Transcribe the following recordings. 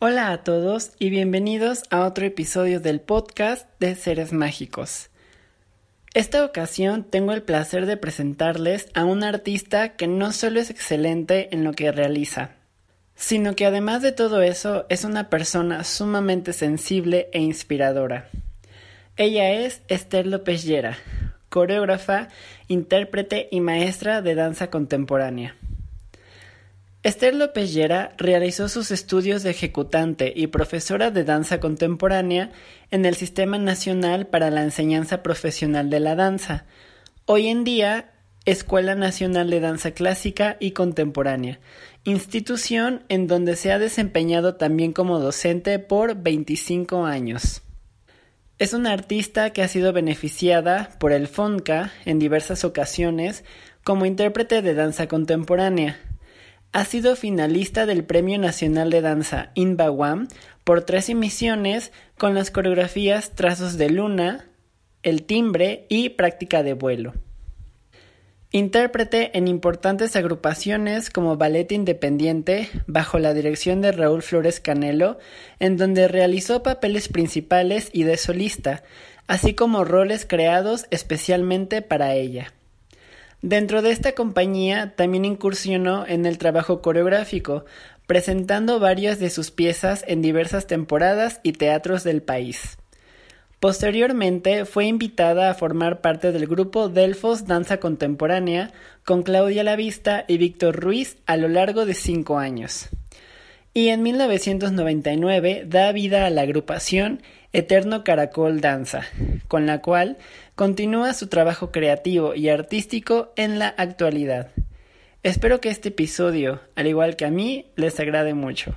Hola a todos y bienvenidos a otro episodio del podcast de Seres Mágicos. Esta ocasión tengo el placer de presentarles a un artista que no solo es excelente en lo que realiza, sino que además de todo eso es una persona sumamente sensible e inspiradora. Ella es Esther López Llera, coreógrafa, intérprete y maestra de danza contemporánea. Esther López Llera realizó sus estudios de ejecutante y profesora de danza contemporánea en el Sistema Nacional para la Enseñanza Profesional de la Danza, hoy en día Escuela Nacional de Danza Clásica y Contemporánea, institución en donde se ha desempeñado también como docente por 25 años. Es una artista que ha sido beneficiada por el FONCA en diversas ocasiones como intérprete de danza contemporánea. Ha sido finalista del Premio Nacional de Danza INBAWAM por tres emisiones con las coreografías Trazos de Luna, El Timbre y Práctica de Vuelo. Intérprete en importantes agrupaciones como Ballet Independiente, bajo la dirección de Raúl Flores Canelo, en donde realizó papeles principales y de solista, así como roles creados especialmente para ella. Dentro de esta compañía también incursionó en el trabajo coreográfico, presentando varias de sus piezas en diversas temporadas y teatros del país. Posteriormente fue invitada a formar parte del grupo Delfos Danza Contemporánea con Claudia Lavista y Víctor Ruiz a lo largo de cinco años. Y en 1999 da vida a la agrupación Eterno Caracol Danza, con la cual continúa su trabajo creativo y artístico en la actualidad. Espero que este episodio, al igual que a mí, les agrade mucho.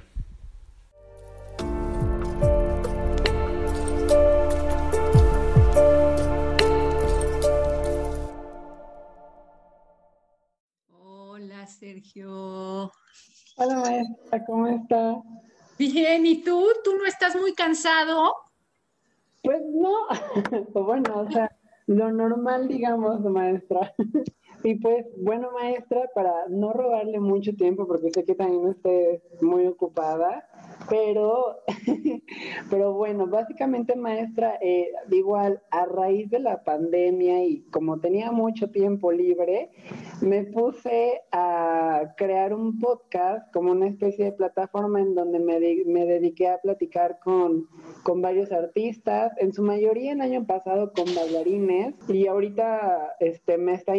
Sergio. Hola maestra, ¿cómo está? Bien, ¿y tú? ¿Tú no estás muy cansado? Pues no, bueno, o sea, lo normal, digamos, maestra. Y pues, bueno, maestra, para no robarle mucho tiempo, porque sé que también esté muy ocupada, pero, pero bueno, básicamente, maestra, eh, igual a raíz de la pandemia y como tenía mucho tiempo libre, me puse a crear un podcast como una especie de plataforma en donde me, me dediqué a platicar con, con varios artistas, en su mayoría el año pasado con bailarines, y ahorita este, me, está,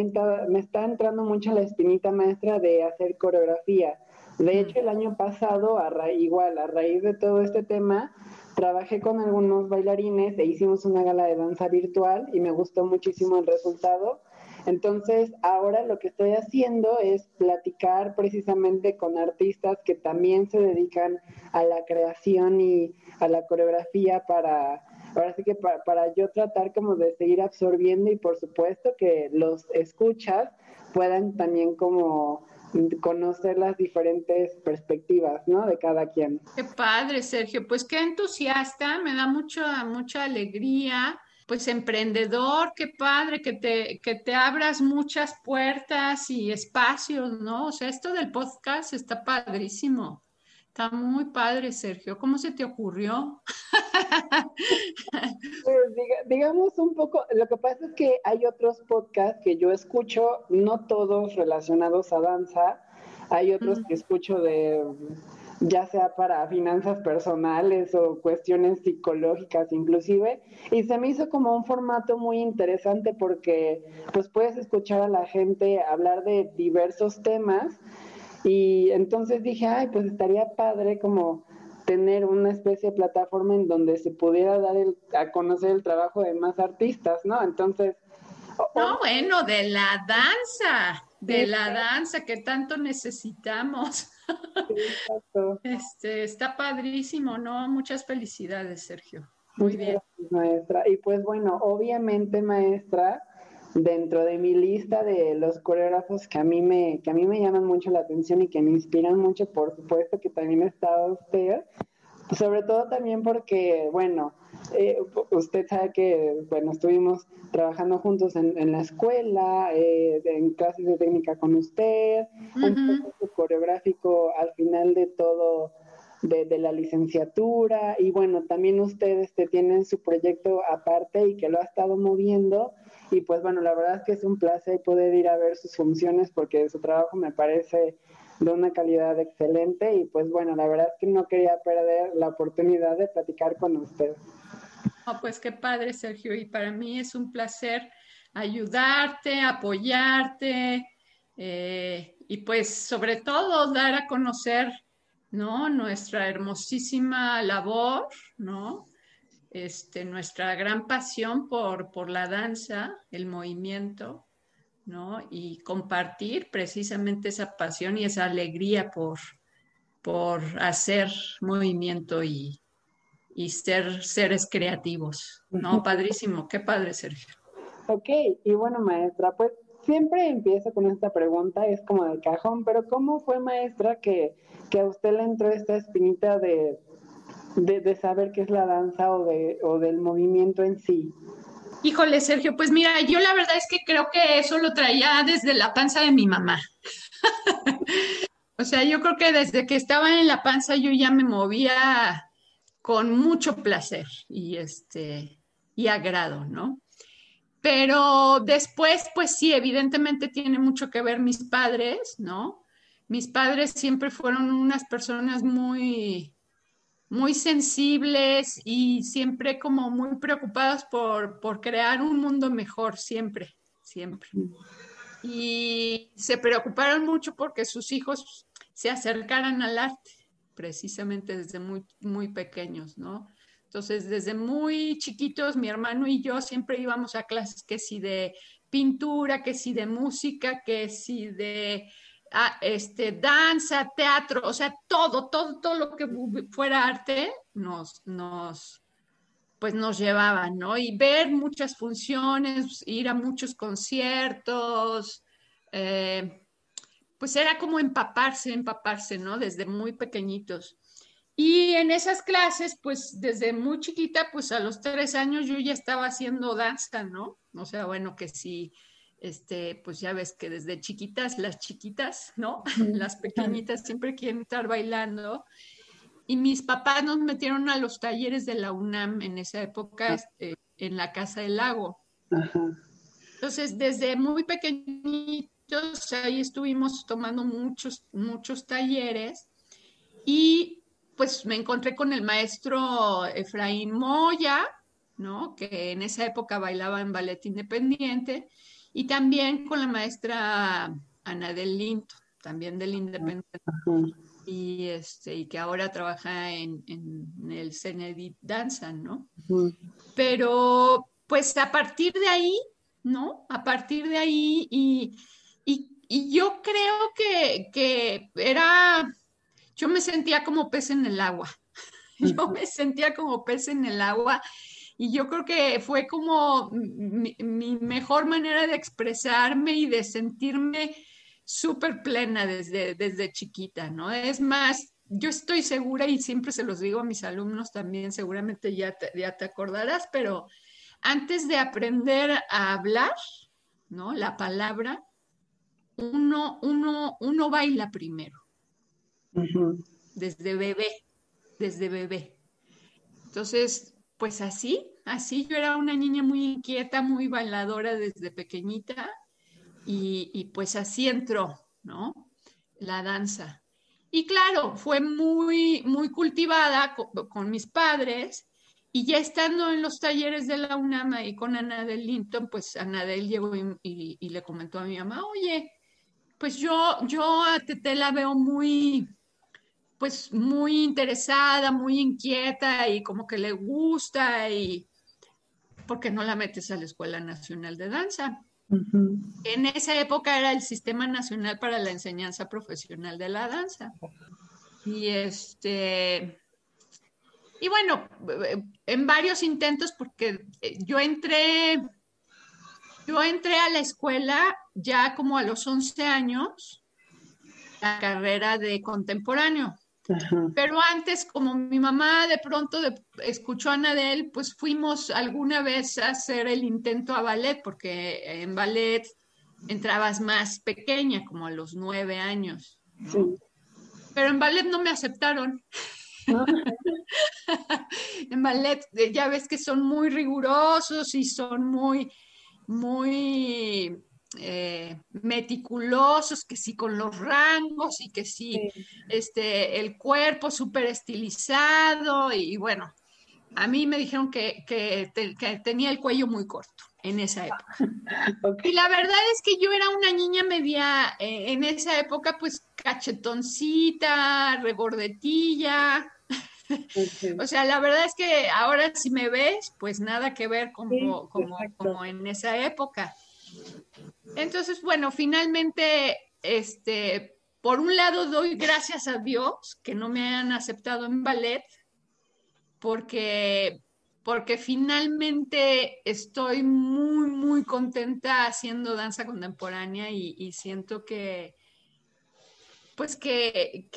me está entrando mucho la espinita maestra de hacer coreografía. De hecho, el año pasado, a igual, a raíz de todo este tema, trabajé con algunos bailarines e hicimos una gala de danza virtual y me gustó muchísimo el resultado. Entonces, ahora lo que estoy haciendo es platicar precisamente con artistas que también se dedican a la creación y a la coreografía para, ahora sí que para, para yo tratar como de seguir absorbiendo y por supuesto que los escuchas puedan también como conocer las diferentes perspectivas, ¿no? De cada quien. Qué padre, Sergio. Pues qué entusiasta, me da mucha, mucha alegría. Pues emprendedor, qué padre que te, que te abras muchas puertas y espacios, ¿no? O sea, esto del podcast está padrísimo. Está muy padre, Sergio. ¿Cómo se te ocurrió? Pues, digamos un poco, lo que pasa es que hay otros podcasts que yo escucho, no todos relacionados a danza, hay otros que escucho de ya sea para finanzas personales o cuestiones psicológicas inclusive, y se me hizo como un formato muy interesante porque pues puedes escuchar a la gente hablar de diversos temas y entonces dije, ay, pues estaría padre como tener una especie de plataforma en donde se pudiera dar a conocer el trabajo de más artistas, ¿no? Entonces... No, bueno, de la danza, de la danza que tanto necesitamos. exacto. Este, está padrísimo, ¿no? Muchas felicidades, Sergio. Muy bien. maestra. Y pues bueno, obviamente, maestra, dentro de mi lista de los coreógrafos que a mí me, que a mí me llaman mucho la atención y que me inspiran mucho, por supuesto que también está usted, sobre todo también porque, bueno, eh, usted sabe que, bueno, estuvimos trabajando juntos en, la escuela, eh, en clases de técnica con usted, un poco coreográfico al final de todo de, la licenciatura. Y bueno, también ustedes este, tienen su proyecto aparte y que lo ha estado moviendo y pues bueno, la verdad es que es un placer poder ir a ver sus funciones porque su trabajo me parece de una calidad excelente y pues bueno, la verdad es que no quería perder la oportunidad de platicar con usted. pues qué padre, Sergio, y para mí es un placer ayudarte, apoyarte eh, y pues sobre todo dar a conocer, ¿no? Nuestra hermosísima labor, ¿no? Este, nuestra gran pasión por, por la danza, el movimiento, ¿no? Y compartir precisamente esa pasión y esa alegría por, por hacer movimiento y, y ser seres creativos, ¿no? Padrísimo, qué padre, Sergio. Ok, y bueno, maestra, pues siempre empiezo con esta pregunta, es como de cajón, pero ¿cómo fue, maestra, que, que a usted le entró esta espinita de, de, saber qué es la danza o, de, o del movimiento en sí? Híjole, Sergio, pues mira, yo la verdad es que creo que eso lo traía desde la panza de mi mamá. o sea, yo creo que desde que estaba en la panza yo ya me movía con mucho placer y este y agrado, ¿no? Pero después, pues sí, evidentemente tiene mucho que ver mis padres, ¿no? Mis padres siempre fueron unas personas muy, muy sensibles y siempre como muy preocupados por, por crear un mundo mejor, siempre, siempre. Y se preocuparon mucho porque sus hijos se acercaran al arte, precisamente desde muy, muy pequeños, ¿no? Entonces, desde muy chiquitos, mi hermano y yo siempre íbamos a clases que si de pintura, que si de música, que si de este, danza, teatro, o sea, todo, todo, todo lo que fuera arte nos, nos, pues nos llevaban, ¿no? Y ver muchas funciones, ir a muchos conciertos, eh, pues era como empaparse, empaparse, ¿no? Desde muy pequeñitos. Y en esas clases, pues desde muy chiquita, pues a los tres años yo ya estaba haciendo danza, ¿no? O sea, bueno, que sí, este, pues ya ves que desde chiquitas, las chiquitas, ¿no? Las pequeñitas siempre quieren estar bailando. Y mis papás nos metieron a los talleres de la UNAM en esa época, ah. este, en la Casa del Lago. Entonces, desde muy pequeñitos, ahí estuvimos tomando muchos, muchos talleres. Y pues me encontré con el maestro Efraín Moya, ¿no? Que en esa época bailaba en ballet independiente, y también con la maestra Ana del Linto, también del Independiente, y, este, y que ahora trabaja en, el Cenedit Danza, ¿no? Pero pues a partir de ahí, ¿no? A partir de ahí, y, yo creo que, que era yo me sentía como pez en el agua. Yo me sentía como pez en el agua y yo creo que fue como mi, mejor manera de expresarme y de sentirme súper plena desde, desde chiquita, ¿no? Es más, yo estoy segura y siempre se los digo a mis alumnos también, seguramente ya te, ya te acordarás, pero antes de aprender a hablar, ¿no? La palabra, uno, uno, uno baila primero desde bebé, desde bebé. Entonces, pues así, así yo era una niña muy inquieta, muy bailadora desde pequeñita y, pues así entró, ¿no? La danza. Y claro, fue muy, muy cultivada con, mis padres y ya estando en los talleres de la UNAM y con Anadel Linton, pues Anadel llegó y, y, le comentó a mi mamá, oye, pues yo, yo a Tete la veo muy, pues muy interesada, muy inquieta y como que le gusta y ¿por qué no la metes a la Escuela Nacional de Danza? En esa época era el Sistema Nacional para la Enseñanza Profesional de la Danza. Y este y bueno, en varios intentos porque yo entré yo entré a la escuela ya como a los 11 años la carrera de contemporáneo. Pero antes, como mi mamá de pronto escuchó a Nadel, pues fuimos alguna vez a hacer el intento a ballet, porque en ballet entrabas más pequeña, como a los nueve años. Pero en ballet no me aceptaron. en ballet eh, ya ves que son muy rigurosos y son muy, muy eh, meticulosos, que sí con los rangos y que sí, este, el cuerpo súper estilizado y, bueno, a mí me dijeron que, que, tenía el cuello muy corto en esa época. Y la verdad es que yo era una niña media, eh, en esa época, pues cachetoncita, regordetilla. o sea, la verdad es que ahora si me ves, pues nada que ver como, como, como en esa época. Entonces, bueno, finalmente, este, por un lado doy gracias a Dios que no me han aceptado en ballet, porque, porque finalmente estoy muy, muy contenta haciendo danza contemporánea y, siento que, pues que,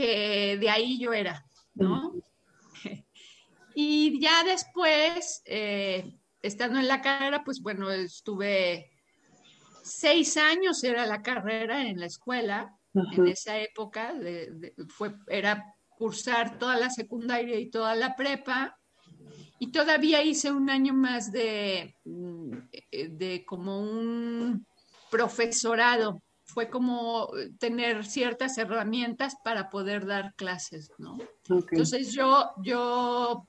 de ahí yo era, ¿no? y ya después, eh, estando en la carrera, pues bueno, estuve seis años era la carrera en la escuela, en esa época, fue, era cursar toda la secundaria y toda la prepa, y todavía hice un año más de, mm, de como un profesorado. Fue como tener ciertas herramientas para poder dar clases, ¿no? Entonces yo, yo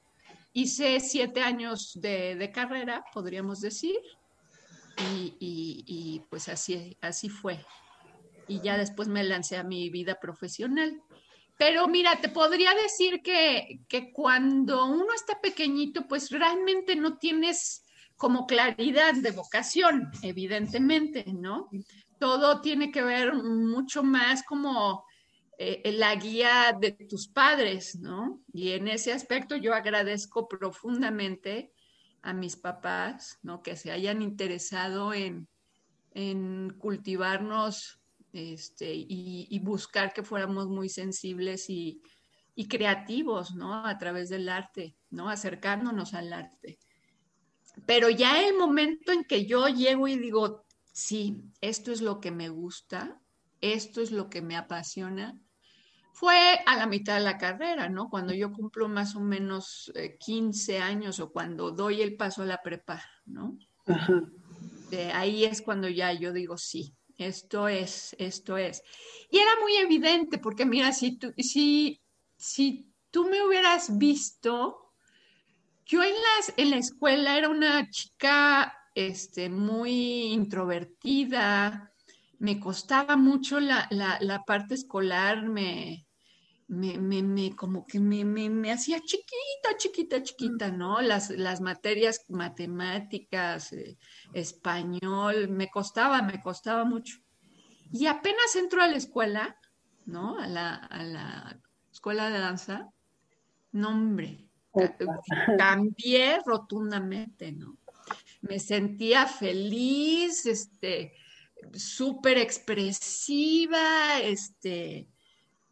hice siete años de, de carrera, podríamos decir, y, pues así, así fue. Y ya después me lancé a mi vida profesional. Pero mira, te podría decir que, que cuando uno está pequeñito, pues realmente no tienes como claridad de vocación, evidentemente, ¿no? Todo tiene que ver mucho más como eh, la guía de tus padres, ¿no? Y en ese aspecto yo agradezco profundamente a mis papás, ¿no? Que se hayan interesado en, cultivarnos este, y, buscar que fuéramos muy sensibles y, creativos, ¿no? A través del arte, ¿no? Acercándonos al arte. Pero ya el momento en que yo llego y digo, sí, esto es lo que me gusta, esto es lo que me apasiona, fue a la mitad de la carrera, ¿no? Cuando yo cumplo más o menos 15 eh, años o cuando doy el paso a la prepa, ¿no? De ahí es cuando ya yo digo, sí, esto es, esto es. Y era muy evidente, porque mira, si tú, si, si tú me hubieras visto, yo en, las, en la escuela era una chica este, muy introvertida, me costaba mucho la, la parte escolar, me, me, me, me, como que me, me, hacía chiquita, chiquita, chiquita, ¿no? Las, las materias matemáticas, eh, español, me costaba, me costaba mucho. Y apenas entro a la escuela, ¿no? A la, a la escuela de danza, no, hombre, cambié rotundamente, ¿no? Me sentía feliz, este, súper expresiva, este,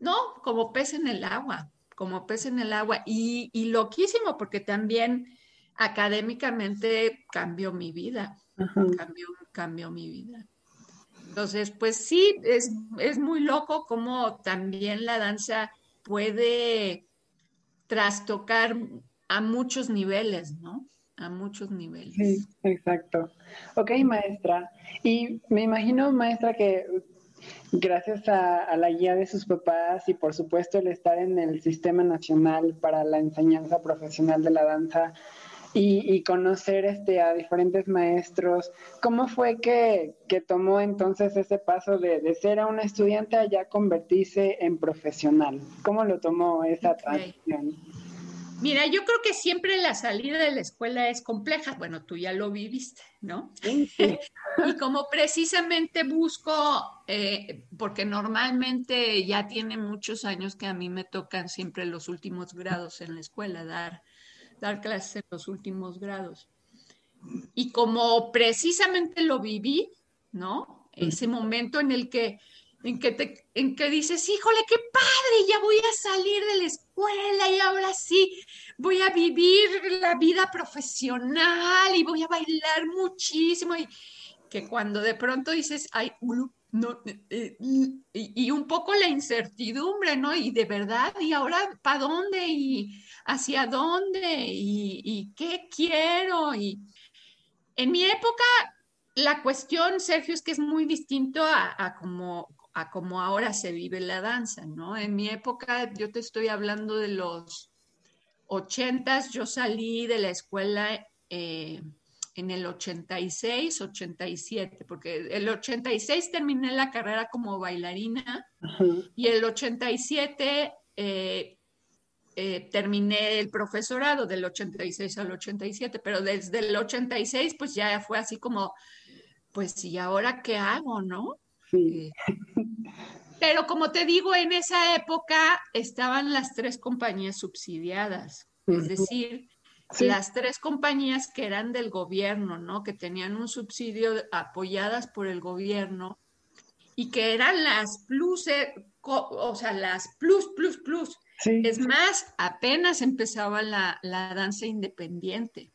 no, como pez en el agua, como pez en el agua. Y, loquísimo, porque también académicamente cambió mi vida, cambió, cambió, mi vida. Entonces, pues sí, es, es muy loco como también la danza puede trastocar a muchos niveles, ¿no? A muchos niveles. Sí, exacto. Ok, maestra. Y me imagino, maestra, que gracias a, la guía de sus papás y por supuesto el estar en el Sistema Nacional para la Enseñanza Profesional de la Danza y, conocer este, a diferentes maestros, ¿cómo fue que, tomó entonces ese paso de, ser a una estudiante a ya convertirse en profesional? ¿Cómo lo tomó esa transición? Mira, yo creo que siempre la salida de la escuela es compleja. Bueno, tú ya lo viviste, ¿no? y como precisamente busco, eh, porque normalmente ya tiene muchos años que a mí me tocan siempre los últimos grados en la escuela, dar, dar clases en los últimos grados. Y como precisamente lo viví, ¿no? Ese momento en el que en que, te, en que dices, híjole, qué padre, ya voy a salir de la escuela y ahora sí voy a vivir la vida profesional y voy a bailar muchísimo. Y que cuando de pronto dices, ay, no, eh, y, un poco la incertidumbre, ¿no? Y de verdad, ¿y ahora para dónde? ¿Y hacia dónde? ¿Y, qué quiero? Y en mi época, la cuestión, Sergio, es que es muy distinto a, a como a como ahora se vive la danza, ¿no? En mi época, yo te estoy hablando de los ochentas, yo salí de la escuela eh, en el 86, 87, porque el 86 terminé la carrera como bailarina y el 87 eh, eh, terminé el profesorado del 86 al 87, pero desde el 86 pues ya fue así como, pues ¿y ahora qué hago, no? Sí. pero como te digo, en esa época estaban las tres compañías subsidiadas, es decir, las tres compañías que eran del gobierno, ¿no? Que tenían un subsidio apoyadas por el gobierno y que eran las plus, o sea, las plus, plus, plus. Es más, apenas empezaba la, danza independiente.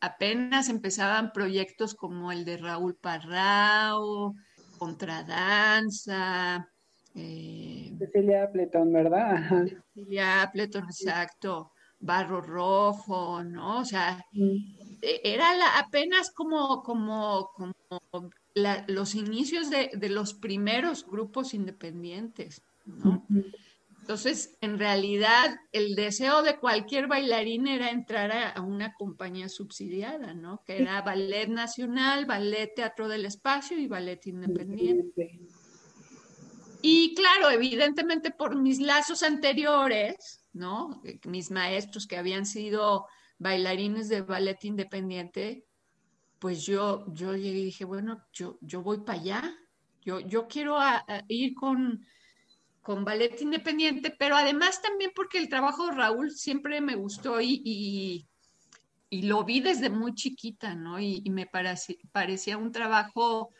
apenas empezaban proyectos como el de Raúl Parrao, Contradanza. Eh, Cecilia Appleton, ¿verdad? Cecilia Appleton, exacto. Barro Rojo, ¿no? O sea, e, era la, apenas como, como, como los inicios de, los primeros grupos independientes, ¿no? Entonces, en realidad, el deseo de cualquier bailarín era entrar a, una compañía subsidiada, ¿no? Que era Ballet Nacional, Ballet Teatro del Espacio y Ballet Independiente. Y claro, evidentemente por mis lazos anteriores, ¿no? Eh, mis maestros que habían sido bailarines de ballet independiente, pues yo, yo llegué y dije, bueno, yo, yo voy para allá, yo, yo quiero ir con, con ballet independiente, pero además también porque el trabajo de Raúl siempre me gustó y, y, lo vi desde muy chiquita, ¿no? Y, me parecía un trabajo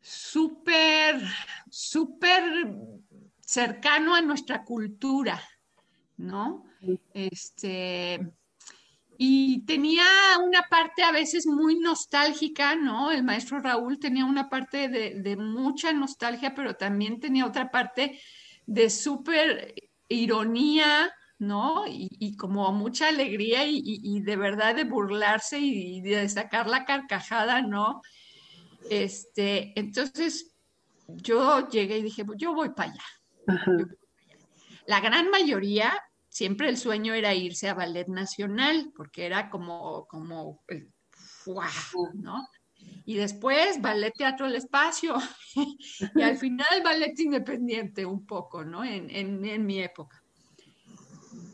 súper, súper cercano a nuestra cultura, ¿no? Este, y tenía una parte a veces muy nostálgica, ¿no? El maestro Raúl tenía una parte de, mucha nostalgia, pero también tenía otra parte de súper ironía, ¿no? Y, como mucha alegría y, de verdad de burlarse y, de sacar la carcajada, ¿no? Este, entonces yo llegué y dije, yo voy para allá. La gran mayoría, siempre el sueño era irse a ballet nacional, porque era como, como el ¿no? Y después ballet teatro del espacio, y al final ballet independiente un poco, ¿no? En, mi época.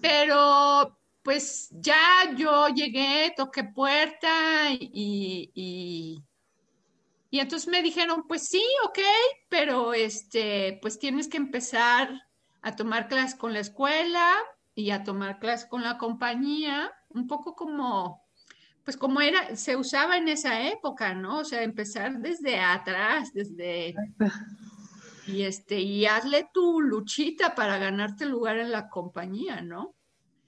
Pero pues ya yo llegué, toqué puerta y, y, y entonces me dijeron, pues sí, ok, pero este, pues tienes que empezar a tomar clases con la escuela y a tomar clases con la compañía, un poco como, pues como era, se usaba en esa época, ¿no? O sea, empezar desde atrás, desde... Y este, y hazle tu luchita para ganarte lugar en la compañía, ¿no?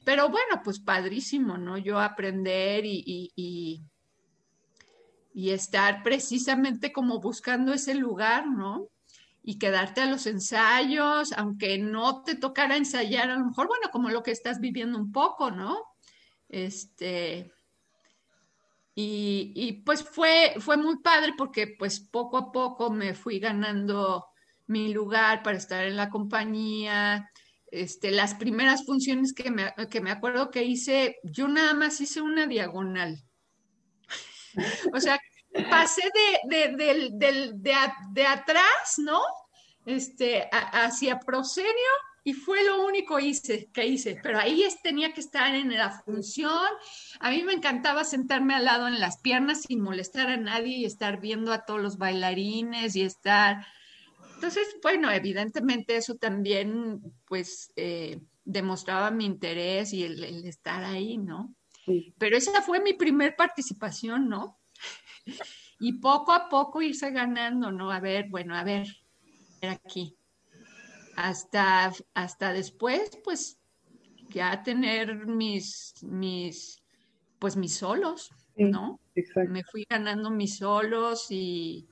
Pero bueno, pues padrísimo, ¿no? Yo aprender y, y y estar precisamente como buscando ese lugar, ¿no? Y quedarte a los ensayos, aunque no te tocara ensayar, a lo mejor, bueno, como lo que estás viviendo un poco, ¿no? Este, y, y, pues fue, fue muy padre porque pues poco a poco me fui ganando mi lugar para estar en la compañía. Este, las primeras funciones que me, que me acuerdo que hice, yo nada más hice una diagonal. o sea, pasé de, de, atrás, ¿no? Este, hacia proscenio y fue lo único hice, que hice, pero ahí tenía que estar en la función. A mí me encantaba sentarme al lado en las piernas sin molestar a nadie y estar viendo a todos los bailarines y estar... Entonces, bueno, evidentemente eso también, pues, eh, demostraba mi interés y el, el estar ahí, ¿no? Pero esa fue mi primer participación, ¿no? y poco a poco irse ganando, ¿no? A ver, bueno, a ver, aquí. Hasta, hasta después, pues, ya tener mis, mis, pues mis solos, ¿no? exacto. Me fui ganando mis solos y,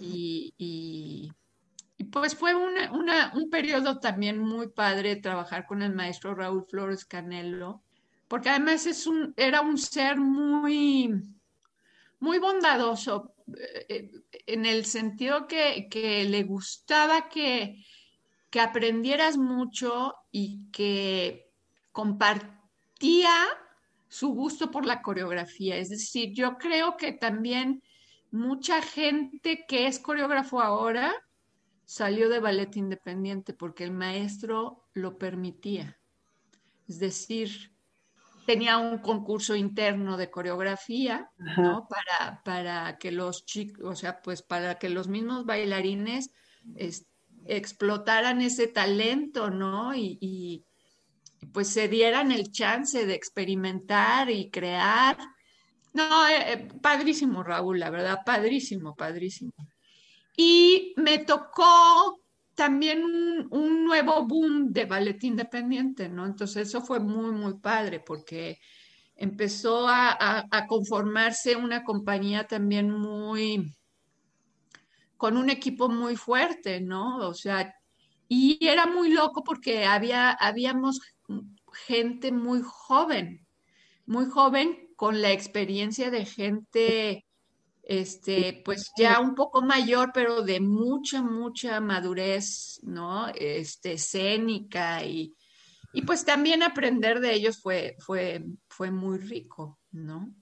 y, pues fue un periodo también muy padre trabajar con el maestro Raúl Flores Canelo, porque además es un, era un ser muy, muy bondadoso, en el sentido que, le gustaba que, que aprendieras mucho y que compartía su gusto por la coreografía. Es decir, yo creo que también mucha gente que es coreógrafo ahora salió de ballet independiente porque el maestro lo permitía. Es decir, tenía un concurso interno de coreografía, ¿no? Para, para que los chicos, o sea, pues para que los mismos bailarines explotaran ese talento, ¿no? y, pues se dieran el chance de experimentar y crear no, eh, eh, padrísimo, Raúl, la verdad, padrísimo, padrísimo. Y me tocó también un, nuevo boom de ballet independiente, ¿no? Entonces eso fue muy, muy padre porque empezó a, conformarse una compañía también muy, con un equipo muy fuerte, ¿no? O sea, y era muy loco porque había, habíamos gente muy joven, muy joven con la experiencia de gente, este, pues ya un poco mayor, pero de mucha, mucha madurez, ¿no? Este, escénica y, y pues también aprender de ellos fue, fue, fue muy rico, ¿no?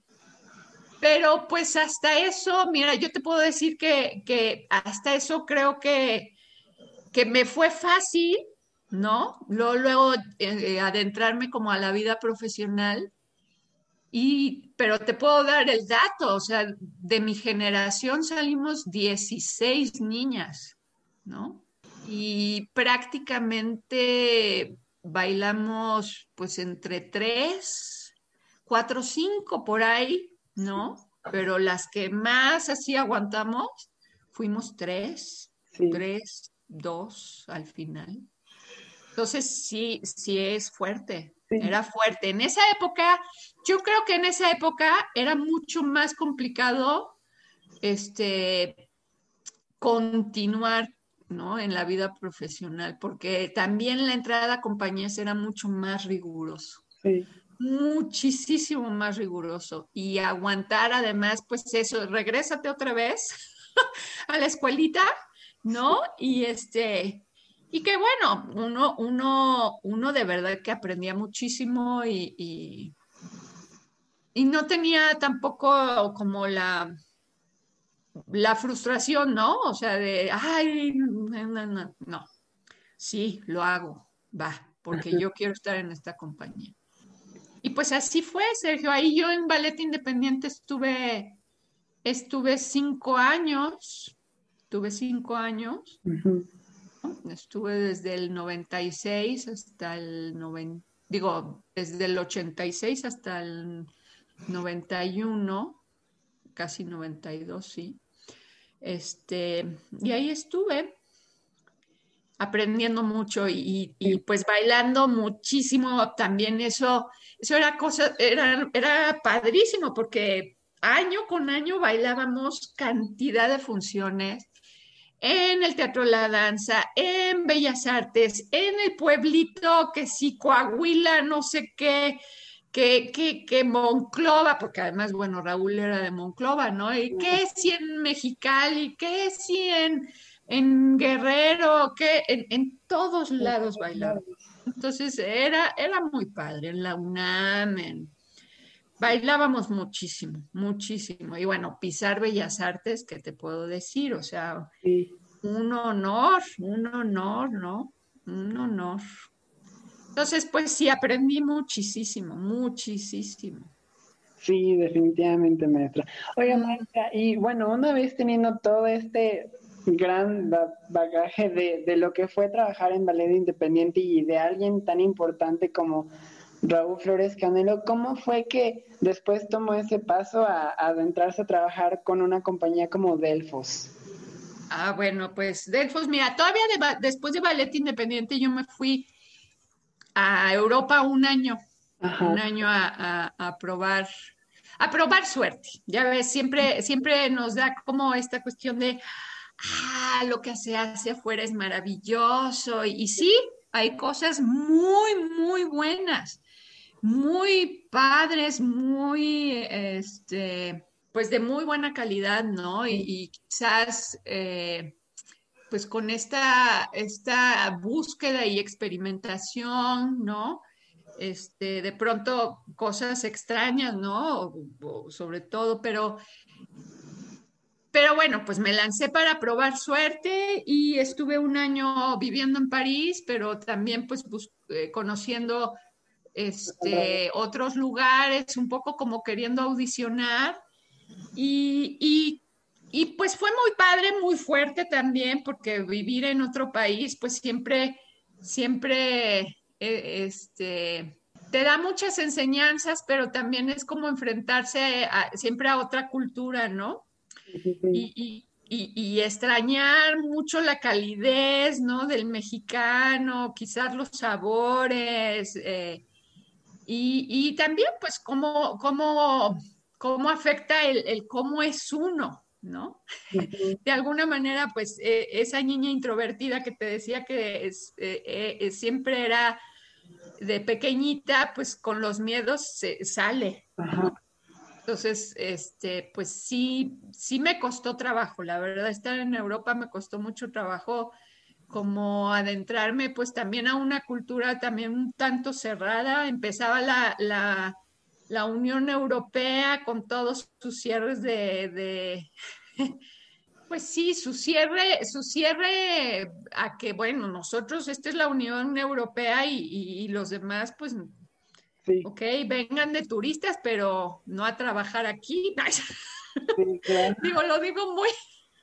Pero pues hasta eso, mira, yo te puedo decir que, que hasta eso creo que, que me fue fácil, ¿no? Luego, luego eh, adentrarme como a la vida profesional y, pero te puedo dar el dato, o sea, de mi generación salimos 16 niñas, ¿no? Y prácticamente bailamos pues entre 3, 4, 5 por ahí, ¿no? Pero las que más así aguantamos fuimos 3, 3, 2 al final. Entonces sí, sí es fuerte, era fuerte. En esa época, yo creo que en esa época era mucho más complicado este, continuar ¿no? en la vida profesional, porque también la entrada a compañías era mucho más riguroso. Muchísimo más riguroso. Y aguantar además, pues eso, regrésate otra vez a la escuelita, ¿no? Y este, y que bueno, uno, uno, uno de verdad que aprendía muchísimo y, y, no tenía tampoco como la, la frustración, ¿no? O sea, de, ay, no, no, no, sí, lo hago, va, porque yo quiero estar en esta compañía. Y pues así fue, Sergio. Ahí yo en Ballet Independiente estuve, estuve cinco años, tuve cinco años. Estuve desde el 96 hasta el 90, digo, desde el 86 hasta el 91, casi 92, sí. Este, y ahí estuve aprendiendo mucho y, pues bailando muchísimo también eso, eso era cosa, era, era padrísimo porque año con año bailábamos cantidad de funciones en el Teatro La Danza, en Bellas Artes, en el pueblito que sí, Coahuila, no sé qué, que, que, que, Monclova, porque además, bueno, Raúl era de Monclova, ¿no? Y qué si en Mexicali, qué si en, en Guerrero, que en, en, todos lados bailaba. Entonces era, era muy padre, en la UNAM, en, bailábamos muchísimo, muchísimo. Y bueno, pisar Bellas Artes, ¿qué te puedo decir? O sea, un honor, un honor, ¿no? Un honor. Entonces, pues sí, aprendí muchísimo, muchísimo. Sí, definitivamente, maestra. Oiga, maestra, y bueno, una vez teniendo todo este gran bagaje de, de, lo que fue trabajar en ballet independiente y de alguien tan importante como Raúl Flores Canelo, ¿cómo fue que después tomó ese paso a, adentrarse a trabajar con una compañía como Delfos? Ah, bueno, pues Delfos, mira, todavía después de Ballet Independiente yo me fui a Europa un año, un año a, probar, a probar suerte. Ya ves, siempre, siempre nos da como esta cuestión de, ah, lo que se hace afuera es maravilloso. Y, sí, hay cosas muy, muy buenas, muy padres, muy, este, pues de muy buena calidad, ¿no? Y, quizás... Eh, pues con esta, esta búsqueda y experimentación, ¿no? Este, de pronto cosas extrañas, ¿no? sobre todo, pero, pero bueno, pues me lancé para probar suerte y estuve un año viviendo en París, pero también pues eh, conociendo este, otros lugares, un poco como queriendo audicionar. Y, y y pues fue muy padre, muy fuerte también, porque vivir en otro país, pues siempre, siempre, eh, este, te da muchas enseñanzas, pero también es como enfrentarse siempre a otra cultura, ¿no? Y, extrañar mucho la calidez, ¿no? Del mexicano, quizás los sabores, eh, y, también, pues, cómo, cómo, cómo afecta el, el cómo es uno, ¿no? De alguna manera, pues eh, esa niña introvertida que te decía que es, eh, eh, siempre era de pequeñita, pues con los miedos se sale. Entonces, este, pues sí, sí me costó trabajo, la verdad, estar en Europa me costó mucho trabajo como adentrarme pues también a una cultura también un tanto cerrada, empezaba la, la la Unión Europea con todos sus cierres de, pues sí, su cierre, su cierre a que, bueno, nosotros, esta es la Unión Europea y, los demás, pues, ok, vengan de turistas, pero no a trabajar aquí. digo, lo digo muy,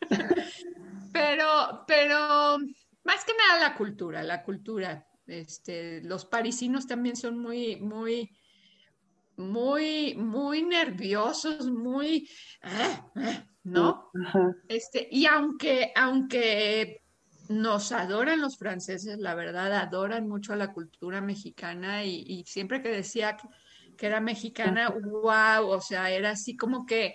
pero, pero, más que nada la cultura, la cultura. Este, los parisinos también son muy, muy, muy, muy nerviosos, muy, ah, ah, ¿no? Este, y aunque, aunque nos adoran los franceses, la verdad, adoran mucho a la cultura mexicana y, siempre que decía que, era mexicana, wow, o sea, era así como que,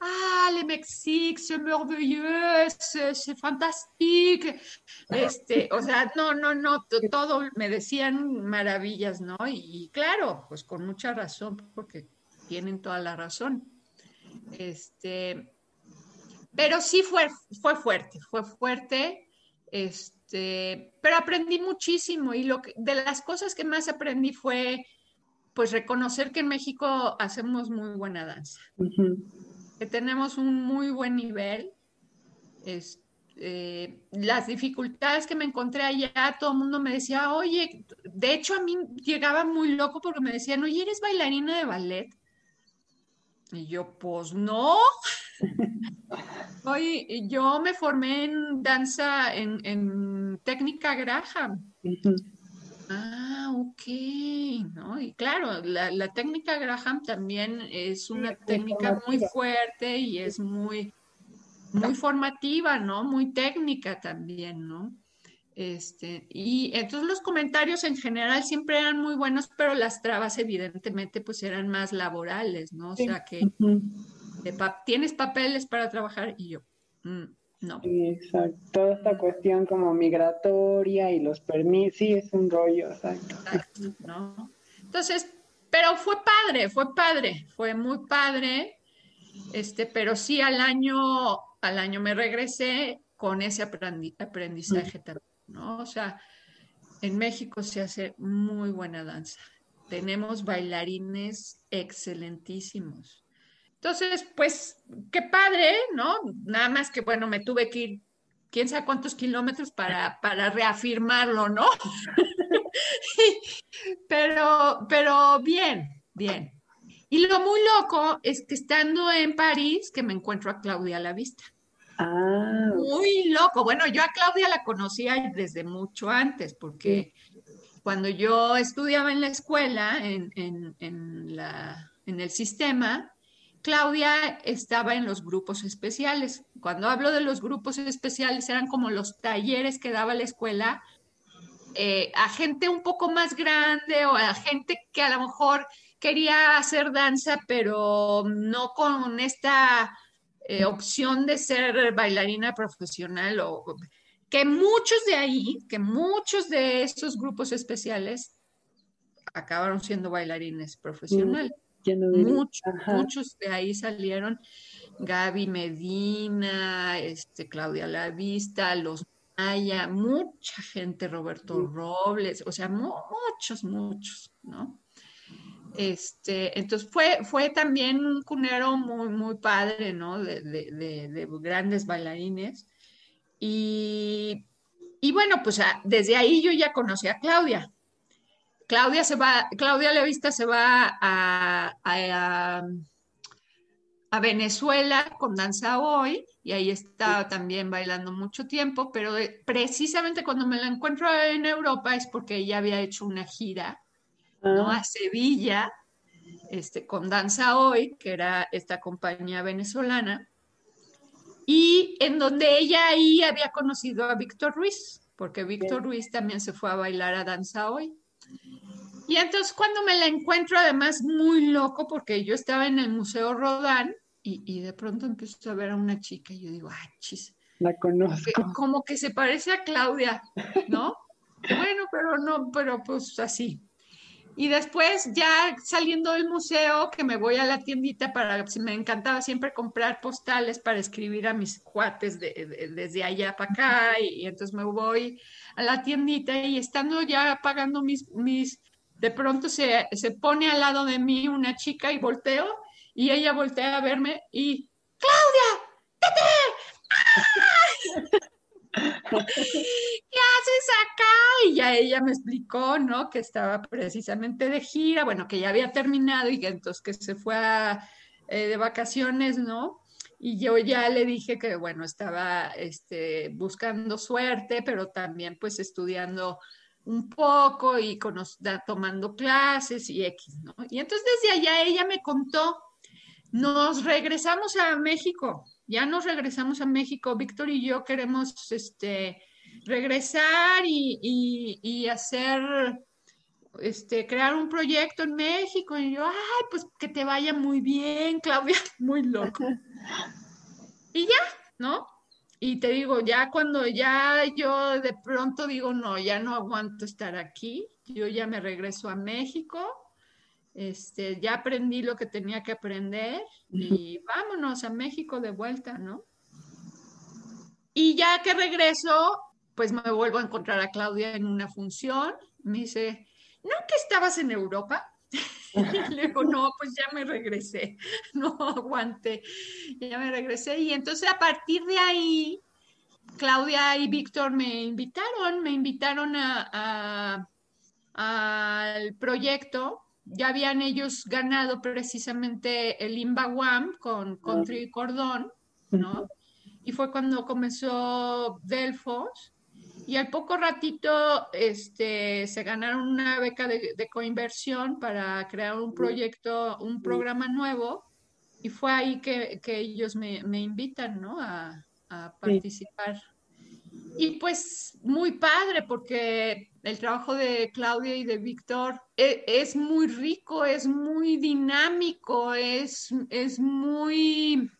ah, le Mexique, c'est merveilleux, c'est fantastique, este, o sea, no, no, no, todo me decían maravillas, ¿no? Y, claro, pues con mucha razón, porque tienen toda la razón. Este, pero sí fue, fue fuerte, fue fuerte, este, pero aprendí muchísimo y lo que, de las cosas que más aprendí fue pues reconocer que en México hacemos muy buena danza, que tenemos un muy buen nivel. Eh, las dificultades que me encontré allá, todo el mundo me decía, oye, de hecho a mí llegaba muy loco porque me decían, oye, ¿eres bailarina de ballet? Y yo, pues no. Oye, yo me formé en danza, en, técnica Graham. Ah, ok, ¿no? Y claro, la, técnica Graham también es una técnica muy fuerte y es muy, muy formativa, ¿no? Muy técnica también, ¿no? Este, y entonces los comentarios en general siempre eran muy buenos, pero las trabas evidentemente pues eran más laborales, ¿no? O sea que tienes papeles para trabajar y yo, mm, no. Exacto. Toda esta cuestión como migratoria y los permisos, sí, es un rollo, exacto. ¿no? Entonces, pero fue padre, fue padre, fue muy padre, este, pero sí al año, al año me regresé con ese aprendizaje también, ¿no? O sea, en México se hace muy buena danza. Tenemos bailarines excelentísimos. Entonces, pues, qué padre, ¿no? Nada más que, bueno, me tuve que ir quién sabe cuántos kilómetros para, para reafirmarlo, ¿no? pero, pero bien, bien. Y lo muy loco es que estando en París, que me encuentro a Claudia a la vista. Ah. Muy loco. Bueno, yo a Claudia la conocía desde mucho antes, porque cuando yo estudiaba en la escuela, en, en, la, en el sistema, Claudia estaba en los grupos especiales. Cuando hablo de los grupos especiales, eran como los talleres que daba la escuela eh, a gente un poco más grande o a gente que a lo mejor quería hacer danza, pero no con esta eh, opción de ser bailarina profesional o que muchos de ahí, que muchos de estos grupos especiales acabaron siendo bailarines profesionales. Muchos, muchos de ahí salieron Gaby Medina, este, Claudia Lavista, los Maya, mucha gente, Roberto Robles, o sea, muchos, muchos, ¿no? Este, entonces fue, fue también un cunero muy, muy padre, ¿no? De, de grandes bailarines. Y, y bueno, pues ah, desde ahí yo ya conocí a Claudia. Claudia se va, Claudia Levista se va a, a, a, Venezuela con Danza Hoy y ahí está también bailando mucho tiempo, pero precisamente cuando me la encuentro en Europa es porque ella había hecho una gira ¿no? Ah. a Sevilla este, con Danza Hoy, que era esta compañía venezolana y en donde ella ahí había conocido a Víctor Ruiz, porque Víctor Ruiz también se fue a bailar a danza hoy. Y entonces cuando me la encuentro, además muy loco, porque yo estaba en el Museo Rodán y, de pronto empiezo a ver a una chica y yo digo, ah, chis. La conozco. como que se parece a Claudia, ¿no? bueno, pero no, pero pues así. Y después ya saliendo del museo, que me voy a la tiendita para, me encantaba siempre comprar postales para escribir a mis cuates desde allá para acá, y, entonces me voy a la tiendita y estando ya pagando mis, mis de pronto se, se pone al lado de mí una chica y volteo, y ella voltea a verme y, Claudia, ¡Tete! ¡Ah! ¿qué haces acá? Y ya ella me explicó, ¿no? Que estaba precisamente de gira, bueno, que ya había terminado y que entonces que se fue eh, de vacaciones, ¿no? Y yo ya le dije que, bueno, estaba este, buscando suerte, pero también pues estudiando un poco y tomando clases y X, ¿no? Y entonces desde allá ella me contó, nos regresamos a México ya nos regresamos a México, Víctor y yo queremos este, regresar y, hacer, este, crear un proyecto en México. Y yo, ay, pues que te vaya muy bien, Claudia, muy loco. Y ya, ¿no? Y te digo, ya cuando ya yo de pronto digo, no, ya no aguanto estar aquí, yo ya me regreso a México este, ya aprendí lo que tenía que aprender y vámonos a México de vuelta, ¿no? Y ya que regreso, pues me vuelvo a encontrar a Claudia en una función. Me dice, ¿no que estabas en Europa? Y le digo, no, pues ya me regresé, no aguante, ya me regresé. Y entonces a partir de ahí, Claudia y Víctor me invitaron, me invitaron a, al proyecto ya habían ellos ganado precisamente el Imbawam con Country y Cordón, ¿no? Y fue cuando comenzó Delfos. Y al poco ratito este, se ganaron una beca de, coinversión para crear un proyecto, un programa nuevo. Y fue ahí que, ellos me, invitan ¿no? a, participar. Y pues muy padre porque el trabajo de Claudia y de Víctor e, es, muy rico, es muy dinámico, es, es muy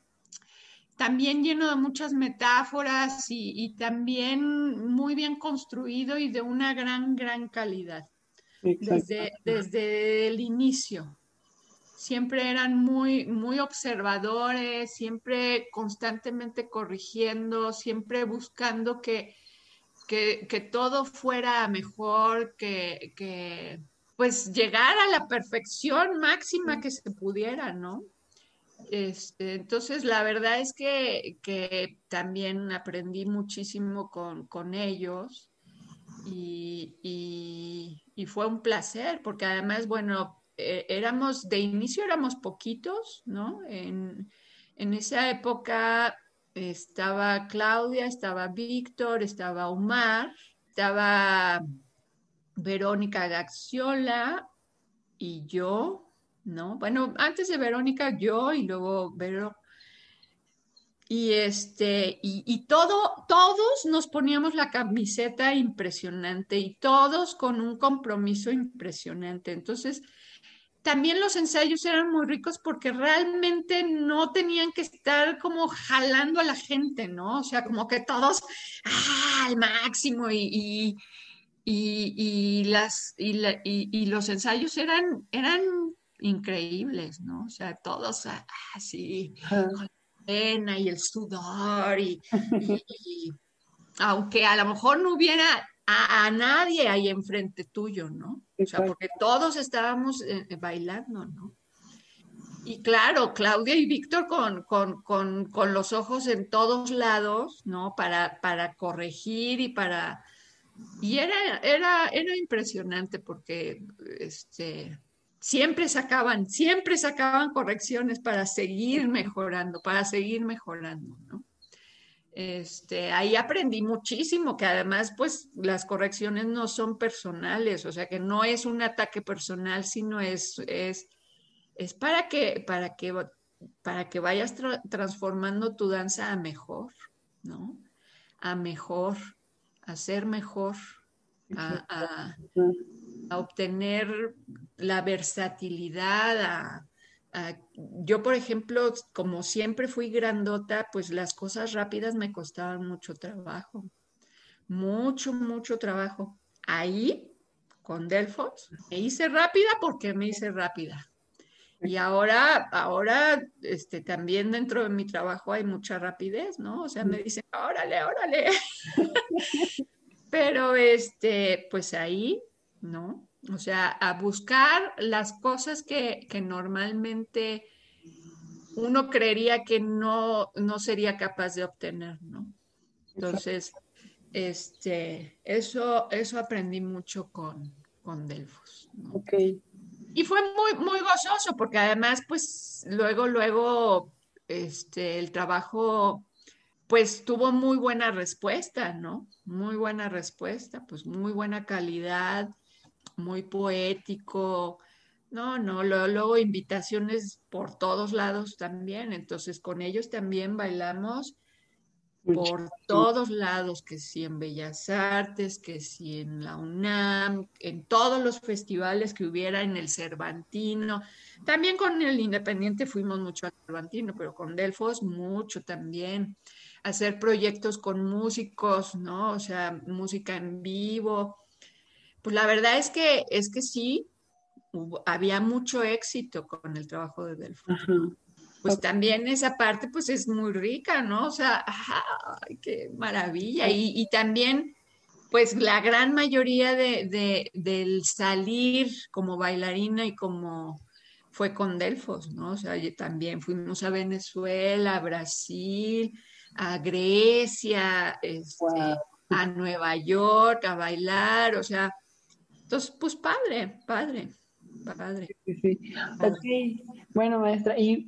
también lleno de muchas metáforas y, también muy bien construido y de una gran, gran calidad desde, desde el inicio. Siempre eran muy, muy observadores, siempre constantemente corrigiendo, siempre buscando que, que, todo fuera mejor, que, pues llegar a la perfección máxima que se pudiera, ¿no? Este, entonces, la verdad es que, también aprendí muchísimo con, ellos y, fue un placer, porque además, bueno, eh, éramos, de inicio éramos poquitos, ¿no? En, en esa época estaba Claudia, estaba Víctor, estaba Omar, estaba Verónica Gaxiola y yo, ¿no? Bueno, antes de Verónica, yo y luego Vero. Y este, y, y, todo, todos nos poníamos la camiseta impresionante y todos con un compromiso impresionante. Entonces, también los ensayos eran muy ricos porque realmente no tenían que estar como jalando a la gente, ¿no? O sea, como que todos ¡ah, al máximo y, y, las, y, los ensayos eran, eran increíbles, ¿no? O sea, todos así, con la pena y el sudor y, aunque a lo mejor no hubiera a, nadie ahí enfrente tuyo, ¿no? O sea, porque todos estábamos eh, eh, bailando, ¿no? Y claro, Claudia y Víctor con, con, los ojos en todos lados, ¿no? Para, para corregir y para... Y era, era, era impresionante porque este, siempre sacaban, siempre sacaban correcciones para seguir mejorando, para seguir mejorando, ¿no? Este, ahí aprendí muchísimo, que además, pues, las correcciones no son personales, o sea, que no es un ataque personal, sino es, es, es para que, para que, para que vayas transformando tu danza a mejor, ¿no? A mejor, a ser mejor, a, a obtener la versatilidad, a, yo, por ejemplo, como siempre fui grandota, pues las cosas rápidas me costaban mucho trabajo, mucho, mucho trabajo. Ahí, con Delfos, me hice rápida porque me hice rápida. Y ahora, ahora, este, también dentro de mi trabajo hay mucha rapidez, ¿no? O sea, me dicen, órale, órale. Pero, este, pues ahí, ¿no? O sea, a buscar las cosas que, normalmente uno creería que no, no sería capaz de obtener, ¿no? Entonces, este, eso, eso aprendí mucho con, con Delfos. Y fue muy, muy gozoso, porque además, pues, luego, luego, este, el trabajo, pues, tuvo muy buena respuesta, ¿no? Muy buena respuesta, pues, muy buena calidad muy poético. No, no, luego, invitaciones por todos lados también. Entonces con ellos también bailamos por todos lados, que si en Bellas Artes, que si en la UNAM, en todos los festivales que hubiera en el Cervantino. También con el Independiente fuimos mucho al Cervantino, pero con Delfos mucho también. Hacer proyectos con músicos, ¿no? O sea, música en vivo. Pues la verdad es que, es que sí, había mucho éxito con el trabajo de Delfos. Pues también esa parte pues es muy rica, ¿no? O sea, ¡ay, qué maravilla! Y, también pues la gran mayoría de, del salir como bailarina y como fue con Delfos, ¿no? O sea, también fuimos a Venezuela, a Brasil, a Grecia, este, a Nueva York a bailar, o sea, entonces, pues padre, padre, padre. Sí, sí. Ok, bueno, maestra, y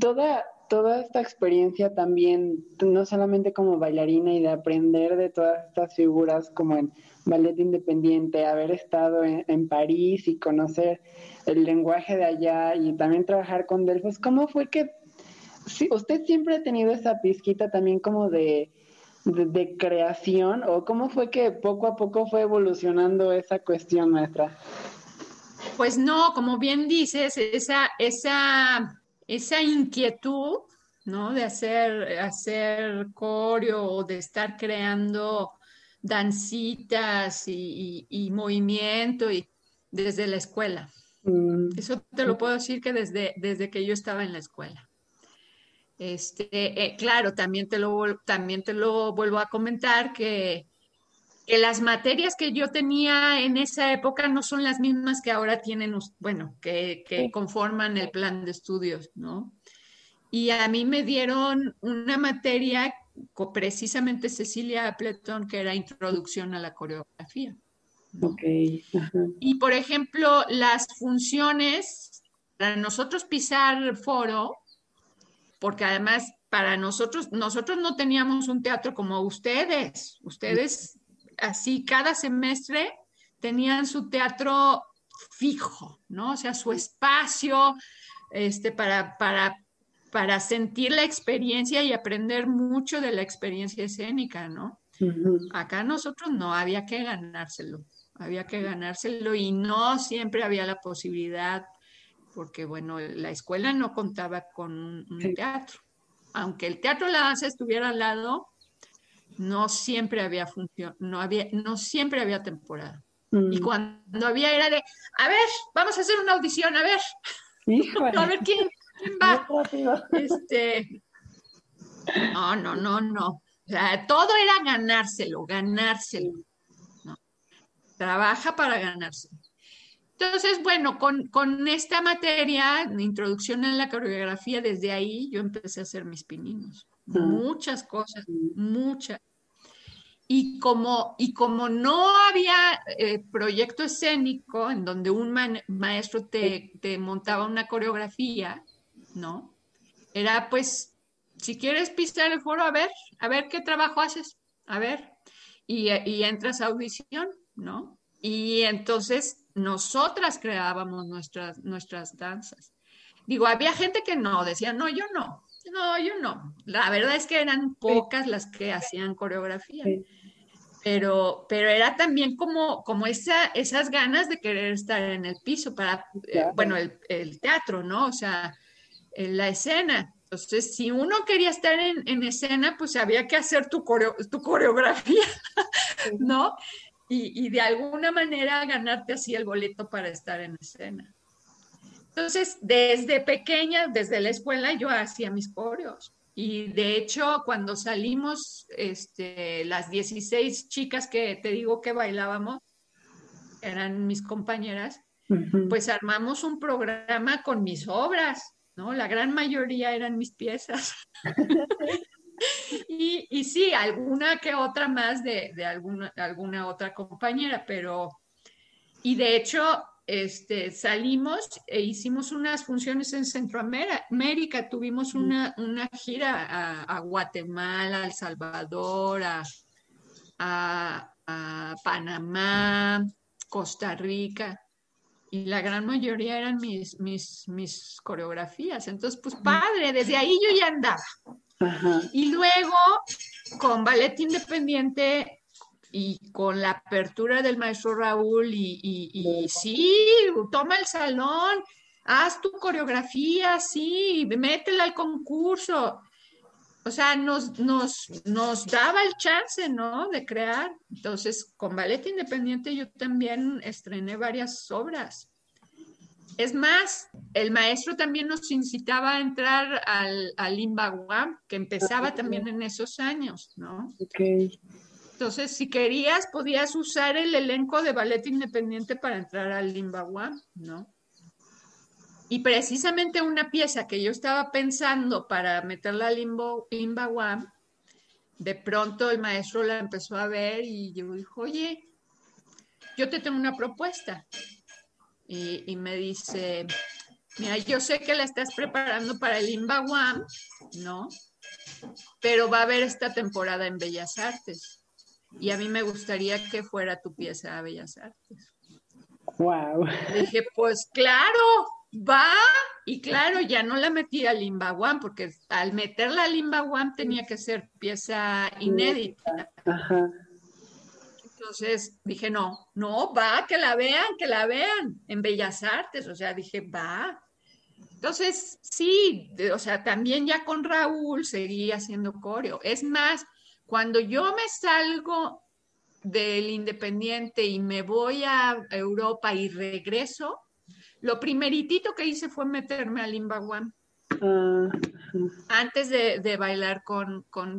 toda, toda esta experiencia también, no solamente como bailarina y de aprender de todas estas figuras como en ballet independiente, haber estado en, París y conocer el lenguaje de allá y también trabajar con Delfos, ¿cómo fue que sí, usted siempre ha tenido esa pizquita también como de de, creación o cómo fue que poco a poco fue evolucionando esa cuestión, maestra? Pues no, como bien dices, esa, esa, esa inquietud, ¿no? De hacer, hacer coreo o de estar creando dancitas y, movimiento y desde la escuela. Mm. Eso te lo puedo decir que desde, desde que yo estaba en la escuela. Este, eh, claro, también te, lo, también te lo vuelvo a comentar que, las materias que yo tenía en esa época no son las mismas que ahora tienen, bueno, que, conforman el plan de estudios, ¿no? Y a mí me dieron una materia, precisamente Cecilia Appleton, que era Introducción a la Coreografía. Y por ejemplo, las funciones, para nosotros pisar foro, porque además para nosotros, nosotros no teníamos un teatro como ustedes. Ustedes así cada semestre tenían su teatro fijo, ¿no? O sea, su espacio este, para, para, para sentir la experiencia y aprender mucho de la experiencia escénica, ¿no? Acá nosotros no, había que ganárselo, había que ganárselo y no siempre había la posibilidad porque bueno, la escuela no contaba con un, teatro. Aunque el teatro La Danza estuviera al lado, no siempre había función, no había, no siempre había temporada. Y mm. cuando había era de, a ver, vamos a hacer una audición, a ver, a ver quién, quién va. Este, no, no, no, no. O sea, todo era ganárselo, ganárselo. Trabaja para ganárselo. Entonces, bueno, con, con esta materia, introducción en la coreografía, desde ahí yo empecé a hacer mis pininos. Muchas cosas, muchas. Y como, y como no había eh, proyecto escénico en donde un maestro te, te, montaba una coreografía, ¿no? Era pues, si quieres pisar el foro, a ver, a ver qué trabajo haces, a ver, y, y entras a audición, ¿no? Y entonces nosotras creábamos nuestras, nuestras danzas. Digo, había gente que no, decía, no, yo no, no, yo no. La verdad es que eran pocas las que hacían coreografía. Pero, pero era también como, como esa, esas ganas de querer estar en el piso para, eh, bueno, el, teatro, ¿no? O sea, en la escena. Entonces, si uno quería estar en, escena, pues había que hacer tu, tu coreografía, ¿no? Y, de alguna manera ganarte así el boleto para estar en escena. Entonces, desde pequeña, desde la escuela, yo hacía mis coreos. Y de hecho, cuando salimos, este, las 16 chicas que te digo que bailábamos, eran mis compañeras, pues armamos un programa con mis obras, ¿no? La gran mayoría eran mis piezas. y, y, sí, alguna que otra más de, de alguna, alguna otra compañera, pero, y de hecho, este, salimos e hicimos unas funciones en Centroamérica, tuvimos una, una gira a, a, Guatemala, a El Salvador, a, a, Panamá, Costa Rica, y la gran mayoría eran mis, mis, mis coreografías. Entonces, pues padre, desde ahí yo ya andaba. Y luego, con ballet independiente y con la apertura del maestro Raúl, y, sí, toma el salón, haz tu coreografía, sí, métela al concurso. O sea, nos, nos, nos daba el chance, ¿no? De crear. Entonces, con Ballet Independiente yo también estrené varias obras. Es más, el maestro también nos incitaba a entrar al, al que empezaba también en esos años, ¿no? Ok. Entonces, si querías, podías usar el elenco de ballet independiente para entrar al Limbawam, ¿no? Y precisamente una pieza que yo estaba pensando para meterla al Limbawam, de pronto el maestro la empezó a ver y yo dijo, oye, yo te tengo una propuesta y, me dice, mira, yo sé que la estás preparando para el Inbaguam, ¿no? Pero va a haber esta temporada en Bellas Artes y a mí me gustaría que fuera tu pieza a Bellas Artes. Wow. dije, pues claro, va. Y claro, ya no la metí al Limbaguam, porque al meterla al Limbaguam tenía que ser pieza inédita. Ajá. Entonces dije, no, no, va, que la vean, que la vean en Bellas Artes. O sea, dije, va. Entonces, sí, o sea, también ya con Raúl seguí haciendo coreo. Es más, cuando yo me salgo del Independiente y me voy a Europa y regreso, lo primeritito que hice fue meterme al Limba One. Ah, antes de, bailar con, con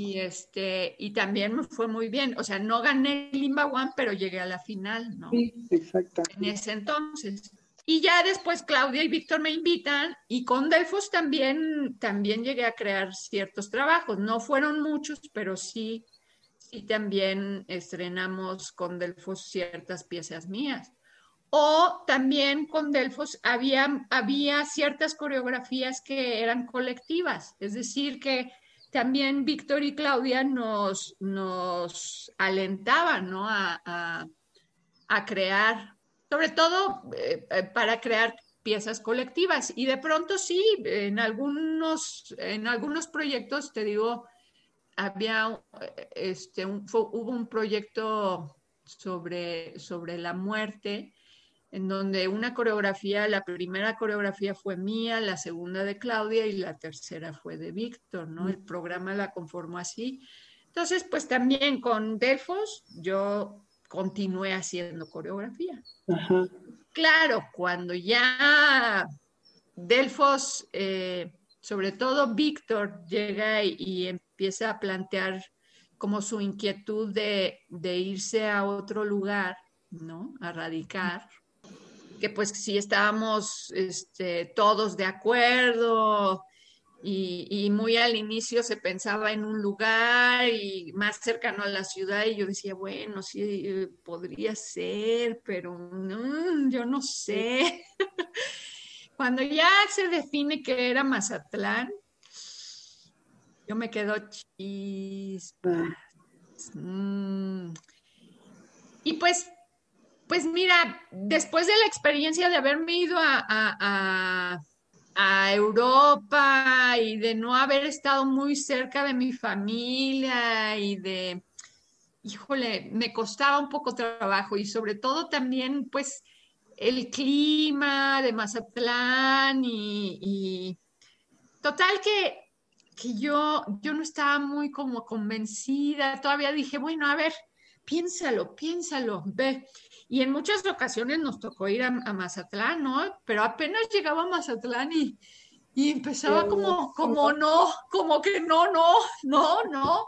y este, y también me fue muy bien. O sea, no gané Limba One, pero llegué a la final, ¿no? Sí. En ese entonces. Y ya después Claudia y Víctor me invitan y con Delfos también, también llegué a crear ciertos trabajos. No fueron muchos, pero sí, sí también estrenamos con Delfos ciertas piezas mías. O también con Delfos había, había ciertas coreografías que eran colectivas, es decir, que también Víctor y Claudia nos, nos alentaban ¿no? a, crear, sobre todo eh, eh, para crear piezas colectivas. Y de pronto sí, en algunos, en algunos proyectos, te digo, había, este, hubo un proyecto sobre, sobre la muerte en donde una coreografía, la primera coreografía fue mía, la segunda de Claudia y la tercera fue de Víctor, ¿no? El programa la conformó así. Entonces, pues también con Delfos yo continué haciendo coreografía. Claro, cuando ya Delfos, eh, sobre todo Víctor, llega y, empieza a plantear como su inquietud de, de irse a otro lugar, ¿no? A radicar que pues sí estábamos este, todos de acuerdo y, muy al inicio se pensaba en un lugar y más cercano a la ciudad y yo decía, bueno, sí, podría ser, pero no, yo no sé. Cuando ya se define que era Mazatlán, yo me quedo chispas. Mm. Y pues pues mira, después de la experiencia de haberme ido a, Europa y de no haber estado muy cerca de mi familia y de, híjole, me costaba un poco trabajo y sobre todo también pues el clima de Mazatlán y, total que, que yo, yo no estaba muy como convencida, todavía dije, bueno, a ver, piénsalo, piénsalo, ve. Y en muchas ocasiones nos tocó ir a, Mazatlán, ¿no? Pero apenas llegaba a Mazatlán y, y empezaba como, como no, como que no, no, no, no.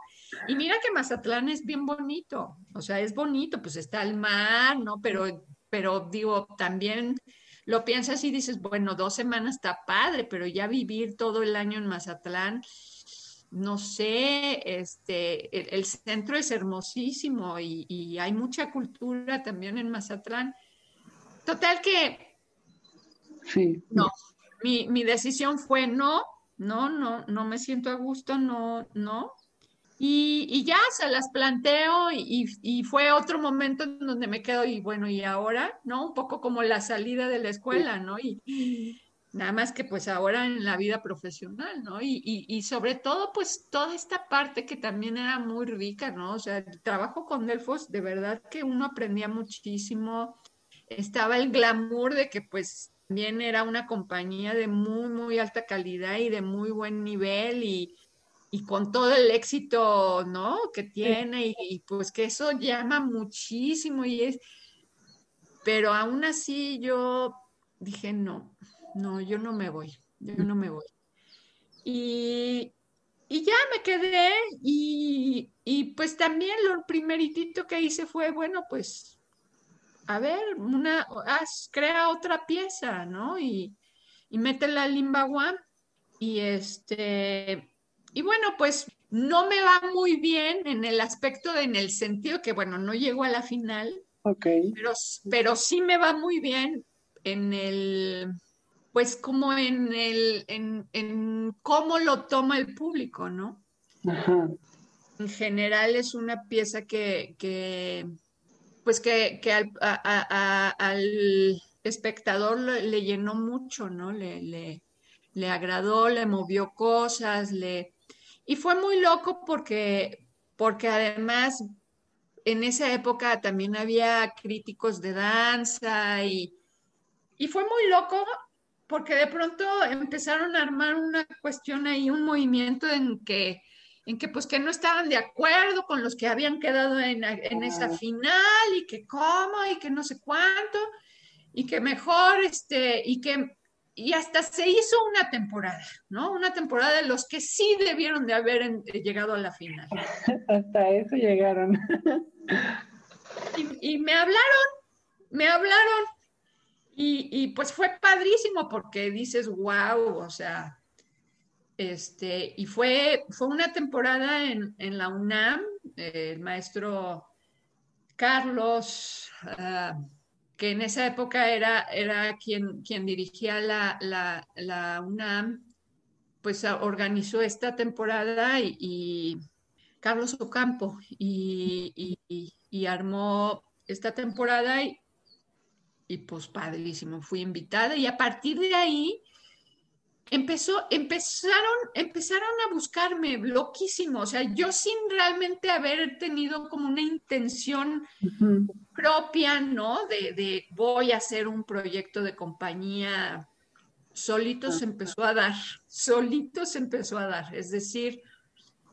Y mira que Mazatlán es bien bonito, o sea, es bonito, pues está el mar, ¿no? Pero, pero digo, también lo piensas y dices, bueno, dos semanas está padre, pero ya vivir todo el año en Mazatlán, no sé, este, el, centro es hermosísimo y, hay mucha cultura también en Mazatlán. Total que, sí. no, mi, mi, decisión fue no, no, no, no me siento a gusto, no, no. Y, y ya se las planteo y, y, fue otro momento en donde me quedo y bueno, y ahora, ¿no? Un poco como la salida de la escuela, ¿no? Y, Nada más que pues ahora en la vida profesional, ¿no? Y, y, sobre todo pues toda esta parte que también era muy rica, ¿no? O sea, el trabajo con Delfos, de verdad que uno aprendía muchísimo. Estaba el glamour de que pues también era una compañía de muy, muy alta calidad y de muy buen nivel y, y con todo el éxito, ¿no? Que tiene y, y pues que eso llama muchísimo y es... Pero aún así yo dije, no, no, yo no me voy, yo no me voy. Y, ya me quedé y, pues también lo primeritito que hice fue, bueno, pues, a ver, una, haz, crea otra pieza, ¿no? Y, y métela al Limbaguán. Y este, y bueno, pues no me va muy bien en el aspecto, en el sentido que, bueno, no llego a la final. Ok. Pero, pero sí me va muy bien en el, pues como en el, en, cómo lo toma el público, ¿no? En general es una pieza que, que pues que, al, espectador le, llenó mucho, ¿no? Le, le, le, agradó, le movió cosas, le... Y fue muy loco porque, porque además en esa época también había críticos de danza y, y fue muy loco porque de pronto empezaron a armar una cuestión ahí, un movimiento en que, en que pues que no estaban de acuerdo con los que habían quedado en, esa final y que cómo y que no sé cuánto y que mejor este y que y hasta se hizo una temporada, ¿no? Una temporada de los que sí debieron de haber llegado a la final. hasta eso llegaron. y me hablaron, me hablaron y, pues fue padrísimo porque dices, wow, o sea, este, y fue, fue una temporada en, la UNAM, el maestro Carlos, ah, que en esa época era, era quien, quien dirigía la, UNAM, pues organizó esta temporada y, Carlos Ocampo y, y, armó esta temporada y, y pues padrísimo, fui invitada. Y a partir de ahí, empezó, empezaron, empezaron a buscarme loquísimo, o sea, yo sin realmente haber tenido como una intención propia, ¿no? De, de, voy a hacer un proyecto de compañía, solito se empezó a dar, solito se empezó a dar, es decir,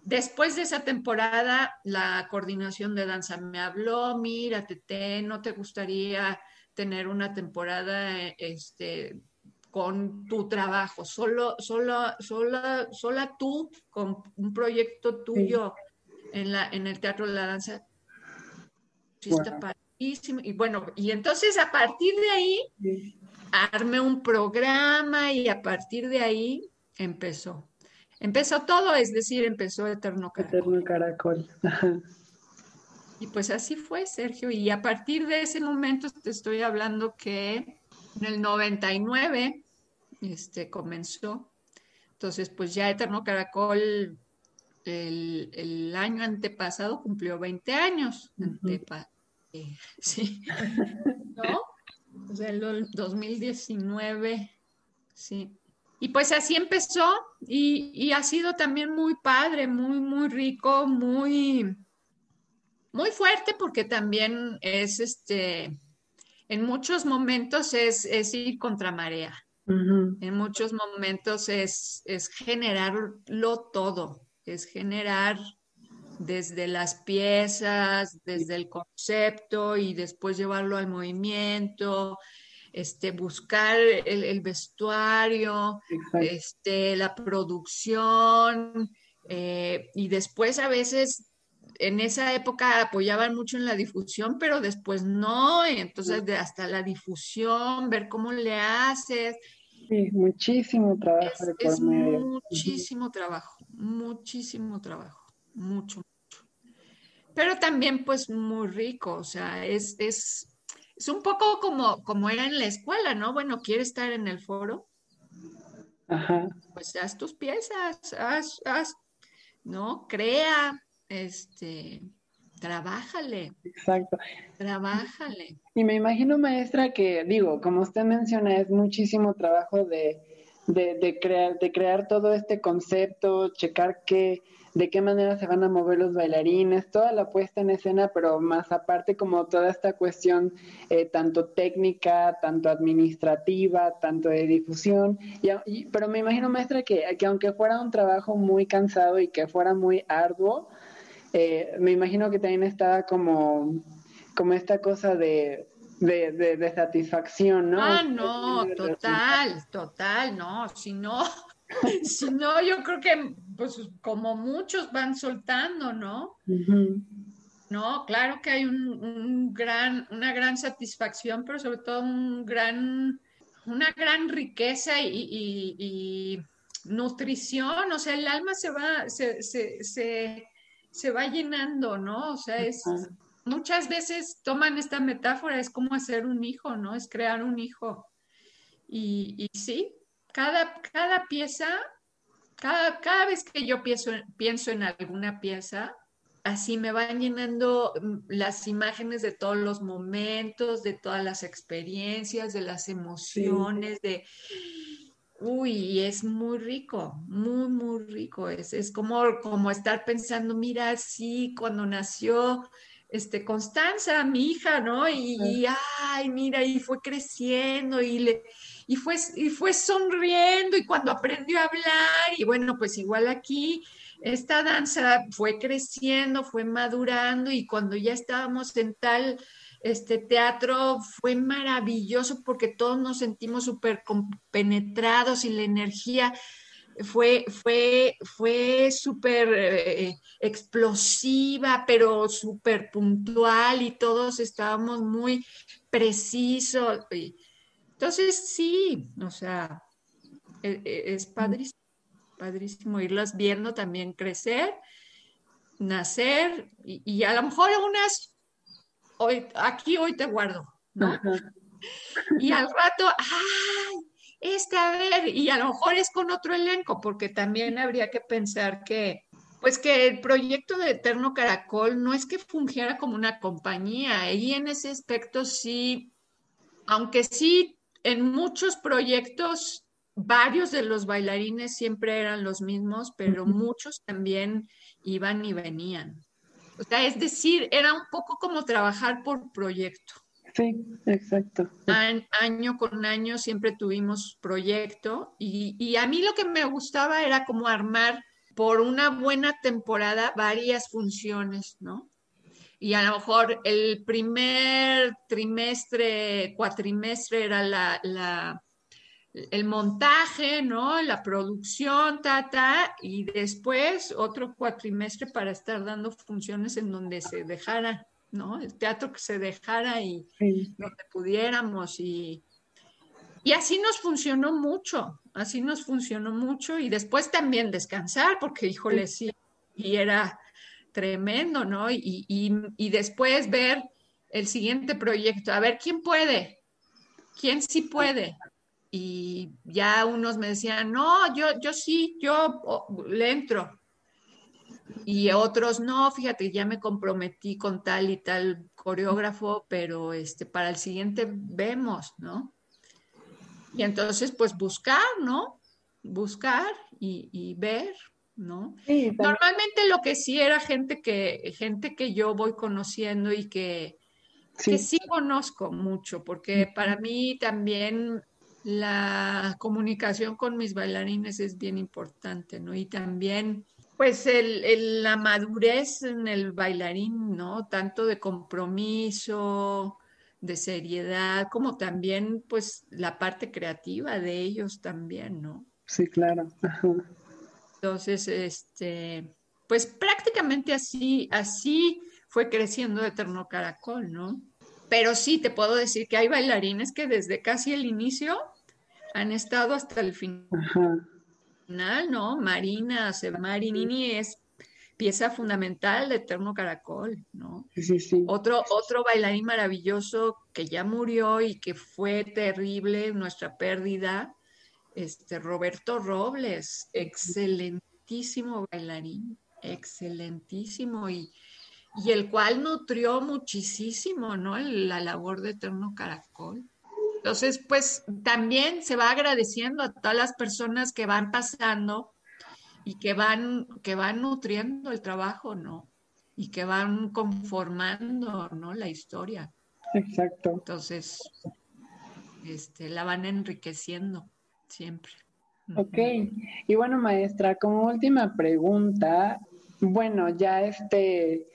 Después de esa temporada, la coordinación de danza me habló, mira, Tete, ¿no te gustaría tener una temporada este, con tu trabajo, solo, solo, sola, sola tú, con un proyecto tuyo en, la, en el Teatro de la Danza. Sí, Y bueno, y entonces a partir de ahí armé un programa y a partir de ahí empezó. Empezó todo, es decir, empezó Eterno Caracol. Eterno Caracol. Y pues así fue, Sergio. Y a partir de ese momento te estoy hablando que en el 99 este, comenzó. Entonces, pues ya Eterno Caracol el, año antepasado cumplió 20 años. Eh, sí. ¿No? O sea, el 2019, sí. Y pues así empezó y, y, ha sido también muy padre, muy, muy rico, muy, muy fuerte porque también es este, en muchos momentos es, es ir contra marea. En muchos momentos es, es generarlo todo, es generar desde las piezas, desde el concepto y después llevarlo al movimiento, este, buscar el, vestuario, este, la producción, eh, y después a veces en esa época apoyaban mucho en la difusión, pero después no, y entonces de hasta la difusión, ver cómo le haces. Sí, muchísimo trabajo. Es, muchísimo trabajo, muchísimo trabajo, mucho, mucho. Pero también pues muy rico, o sea, es, es, es un poco como, como era en la escuela, ¿no? Bueno, ¿quieres estar en el foro? Ajá. Pues haz tus piezas, haz, haz, ¿no? Crea, este, trabájale. Exacto. Trabájale. Y me imagino, maestra, que digo, como usted menciona, es muchísimo trabajo de, de, crear, de crear todo este concepto, checar qué, de qué manera se van a mover los bailarines, toda la puesta en escena, pero más aparte como toda esta cuestión eh, tanto técnica, tanto administrativa, tanto de difusión. Y, pero me imagino, maestra, que, que aunque fuera un trabajo muy cansado y que fuera muy arduo, eh, me imagino que también estaba como, como esta cosa de, de, satisfacción, ¿no? Ah, no, total, total, no, si no, si no, yo creo que pues como muchos van soltando, ¿no? No, claro que hay un, gran, una gran satisfacción, pero sobre todo un gran, una gran riqueza y, nutrición, o sea, el alma se va, se, se, se se va llenando, ¿no? O sea, es muchas veces toman esta metáfora, es como hacer un hijo, ¿no? Es crear un hijo. Y, sí, cada, cada pieza, cada, cada, vez que yo pienso, pienso en alguna pieza, así me van llenando mm, las imágenes de todos los momentos, de todas las experiencias, de las emociones, de Uy, es muy rico, muy, muy rico. Es, es como, como estar pensando, mira, sí, cuando nació este, Constanza, mi hija, ¿no? Y, ay, mira, y fue creciendo y, le, y, fue, y fue sonriendo y cuando aprendió a hablar, y bueno, pues igual aquí, esta danza fue creciendo, fue madurando y cuando ya estábamos en tal este teatro fue maravilloso porque todos nos sentimos súper penetrados y la energía fue, fue, fue súper eh, explosiva, pero súper puntual y todos estábamos muy precisos. Entonces, sí, o sea, e, e, es, padrísimo, padrísimo irlas viendo también crecer, nacer y, y a lo mejor unas hoy, aquí hoy te guardo, ¿no? Y al rato, ¡ay! Este, a ver, y a lo mejor es con otro elenco, porque también habría que pensar que, pues que el proyecto de Eterno Caracol no es que fungiera como una compañía, y en ese aspecto sí, aunque sí, en muchos proyectos varios de los bailarines siempre eran los mismos, pero muchos también iban y venían. O sea, es decir, era un poco como trabajar por proyecto. Sí, exacto. año con año siempre tuvimos proyecto y, y, a mí lo que me gustaba era como armar por una buena temporada varias funciones, ¿no? Y a lo mejor el primer trimestre, cuatrimestre era la, la el montaje, ¿no? La producción, ta, ta, y después otro cuatrimestre para estar dando funciones en donde se dejara, ¿no? El teatro que se dejara y donde pudiéramos y, y así nos funcionó mucho, así nos funcionó mucho y después también descansar, porque híjole, sí, y era tremendo, ¿no? Y, y, y después ver el siguiente proyecto, a ver, ¿quién puede? ¿Quién sí puede? Y ya unos me decían, no, yo, yo sí, yo le entro. Y otros, no, fíjate, ya me comprometí con tal y tal coreógrafo, pero este, para el siguiente vemos, ¿no? Y entonces, pues buscar, ¿no? Buscar y, ver, ¿no? Normalmente lo que sí era gente que, gente que yo voy conociendo y que, sí. que sí conozco mucho, porque para mí también la comunicación con mis bailarines es bien importante, ¿no? Y también, pues, el, la madurez en el bailarín, ¿no? Tanto de compromiso, de seriedad, como también, pues, la parte creativa de ellos también, ¿no? Sí, claro. Entonces, este, pues prácticamente así, así fue creciendo Eterno Caracol, ¿no? Pero sí, te puedo decir que hay bailarines que desde casi el inicio han estado hasta el final, ¿no? Marina, Marinini es pieza fundamental de Eterno Caracol, ¿no? Sí, sí. Otro, otro bailarín maravilloso que ya murió y que fue terrible nuestra pérdida, este Roberto Robles, excelentísimo bailarín, excelentísimo y, y el cual nutrió muchísimo, ¿no? La labor de Eterno Caracol. Entonces, pues también se va agradeciendo a todas las personas que van pasando y que van, que van nutriendo el trabajo, ¿no? Y que van conformando, ¿no? La historia. Exacto. Entonces, este, la van enriqueciendo siempre. Ok. Y bueno, maestra, como última pregunta, bueno, ya este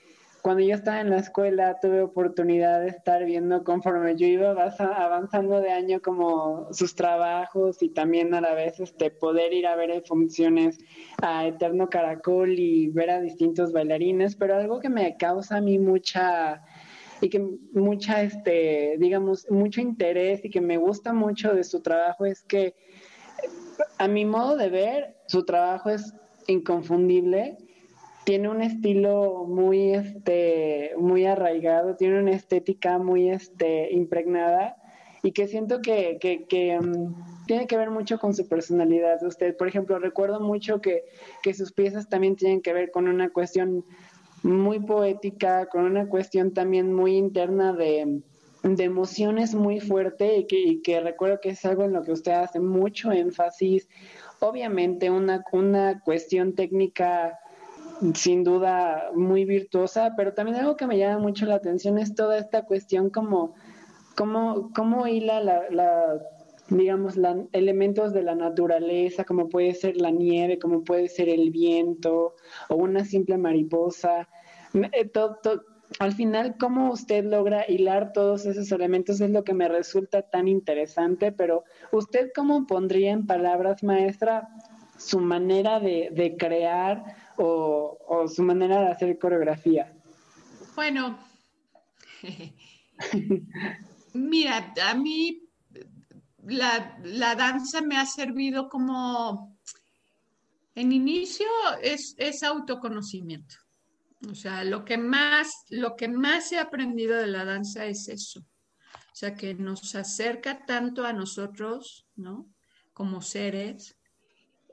cuando yo estaba en la escuela tuve oportunidad de estar viendo conforme yo iba avanzando de año como sus trabajos y también a la vez este poder ir a ver funciones a Eterno Caracol y ver a distintos bailarines, pero algo que me causa a mí mucha y que mucha este digamos mucho interés y que me gusta mucho de su trabajo es que a mi modo de ver su trabajo es inconfundible tiene un estilo muy, este, muy arraigado, tiene una estética muy este, impregnada y que siento que, que, mm, tiene que ver mucho con su personalidad. Usted, por ejemplo, recuerdo mucho que, que sus piezas también tienen que ver con una cuestión muy poética, con una cuestión también muy interna de, de emociones muy fuerte y que, y que, recuerdo que es algo en lo que usted hace mucho énfasis. Obviamente una, una cuestión técnica sin duda muy virtuosa, pero también algo que me llama mucho la atención es toda esta cuestión como cómo, cómo hila la, digamos, la, elementos de la naturaleza, como puede ser la nieve, como puede ser el viento o una simple mariposa. Eh, al final, cómo usted logra hilar todos esos elementos es lo que me resulta tan interesante, pero usted cómo pondría en palabras, maestra, su manera de, de crear o, su manera de hacer coreografía? Bueno, mira, a mí la, danza me ha servido como, en inicio es, es, autoconocimiento. O sea, lo que, más, lo que más he aprendido de la danza es eso. O sea, que nos acerca tanto a nosotros, ¿no? Como seres,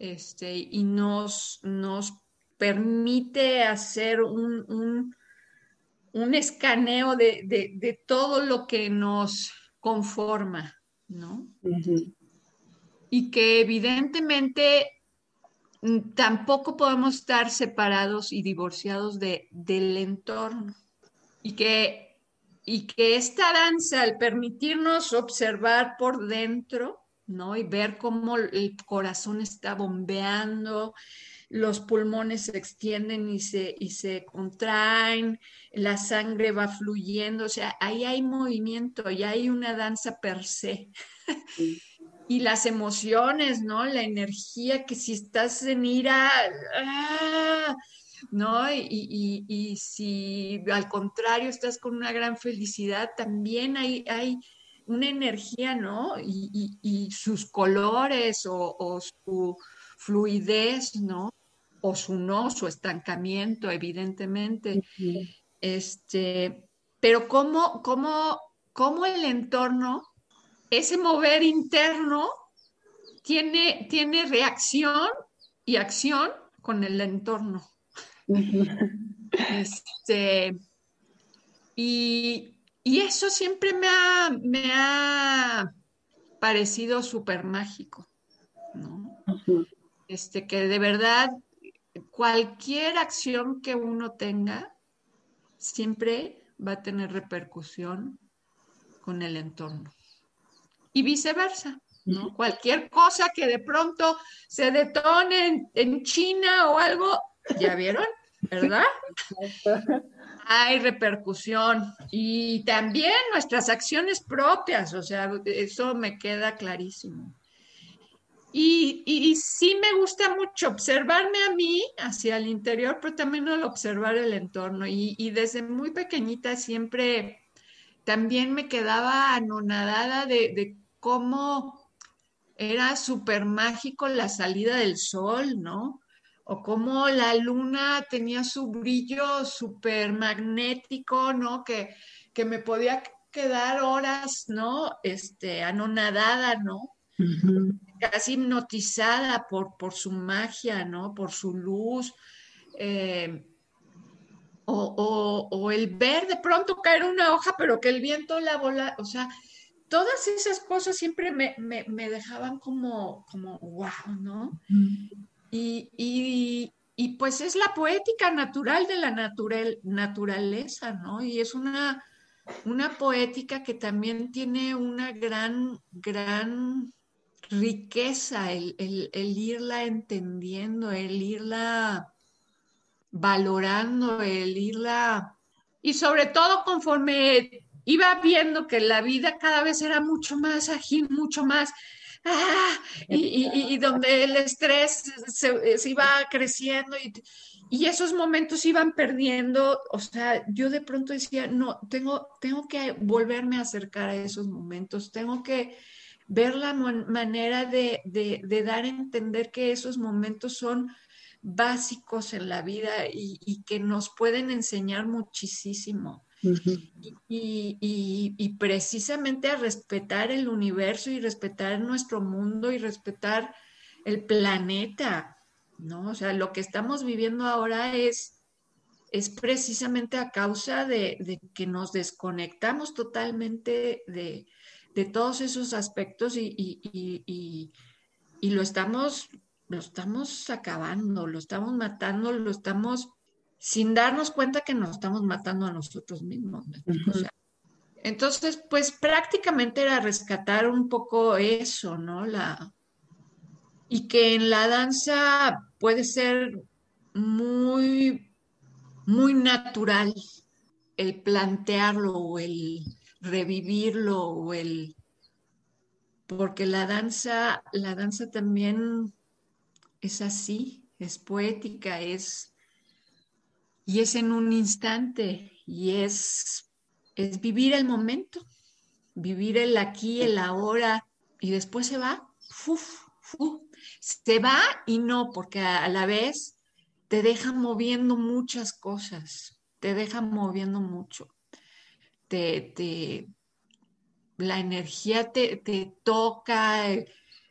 este, y nos, nos permite hacer un, un, escaneo de, todo lo que nos conforma, ¿no? y que evidentemente mm, tampoco podemos estar separados y divorciados de, del entorno y que, y que esta danza, al permitirnos observar por dentro, ¿no? Y ver cómo el corazón está bombeando, los pulmones se extienden y se, y se contraen, la sangre va fluyendo, o sea, ahí hay movimiento, y hay una danza per se. y las emociones, ¿no? La energía que si estás en ira, ¡ah! ¿no? Y, y, si al contrario estás con una gran felicidad, también hay, hay una energía, ¿no? Y, sus colores o, o, su fluidez, ¿no? O su no, su estancamiento, evidentemente. Este, pero cómo, cómo, cómo el entorno, ese mover interno, tiene, tiene reacción y acción con el entorno. Este, y, eso siempre me ha, me ha parecido súper mágico, Este, que de verdad cualquier acción que uno tenga siempre va a tener repercusión con el entorno. Y viceversa, ¿no? Cualquier cosa que de pronto se detone en China o algo, ¿ya vieron? ¿verdad? Hay repercusión y también nuestras acciones propias, o sea, eso me queda clarísimo. Y, sí me gusta mucho observarme a mí hacia el interior, pero también al observar el entorno. Y, desde muy pequeñita siempre también me quedaba anonadada de, de cómo era súper mágico la salida del sol, ¿no? o cómo la luna tenía su brillo súper magnético, ¿no? Que, que me podía quedar horas, ¿no? Este, anonadada, ¿no? Casi hipnotizada por, por su magia, ¿no? Por su luz. Eh, o, o, el ver de pronto caer una hoja, pero que el viento la bola, o sea, todas esas cosas siempre me, me, me dejaban como, como, wow, ¿no? Y, pues es la poética natural de la naturaleza, ¿no? Y es una, una poética que también tiene una gran, gran riqueza, el, el, irla entendiendo, el irla valorando, el irla... Y sobre todo conforme iba viendo que la vida cada vez era mucho más ágil, mucho más ¡ah! y, donde el estrés se, iba creciendo y, y, esos momentos iban perdiendo, o sea, yo de pronto decía, no, tengo, tengo que volverme a acercar a esos momentos, tengo que ver la manera de, de, dar a entender que esos momentos son básicos en la vida y que nos pueden enseñar muchísimo y, precisamente a respetar el universo y respetar nuestro mundo y respetar el planeta, ¿no? O sea, lo que estamos viviendo ahora es, es precisamente a causa de, que nos desconectamos totalmente de, todos esos aspectos y, lo estamos lo estamos acabando, lo estamos matando, lo estamos sin darnos cuenta que nos estamos matando a nosotros mismos. entonces, pues prácticamente era rescatar un poco eso, ¿no? La, y que en la danza puede ser muy, muy natural el plantearlo o el revivirlo o el porque la danza, la danza también es así, es poética, es y es en un instante y es, es vivir el momento, vivir el aquí, el ahora y después se va, se va y no, porque a, la vez te deja moviendo muchas cosas, te deja moviendo mucho, te, la energía te, te toca,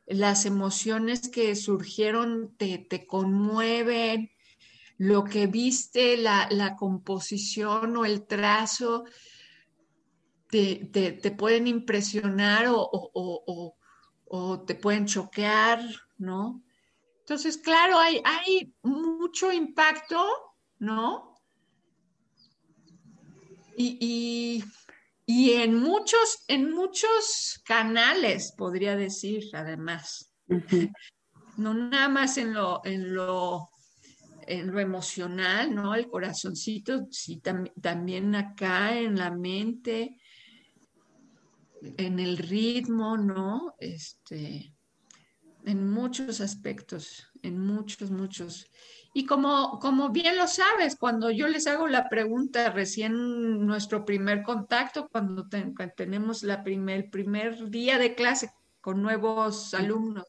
las emociones que surgieron te, te conmueven lo que viste, la, composición o el trazo, te, pueden impresionar o, o te pueden choquear, ¿no? Entonces, claro, hay, hay mucho impacto, ¿no? Y, en muchos, en muchos canales, podría decir, además. No nada más en lo, en lo, en lo emocional, ¿no? El corazoncito, sí, también acá en la mente, en el ritmo, ¿no? Este, en muchos aspectos, en muchos, muchos. Y como, como bien lo sabes, cuando yo les hago la pregunta recién nuestro primer contacto, cuando tenemos la primer, el primer día de clase con nuevos alumnos,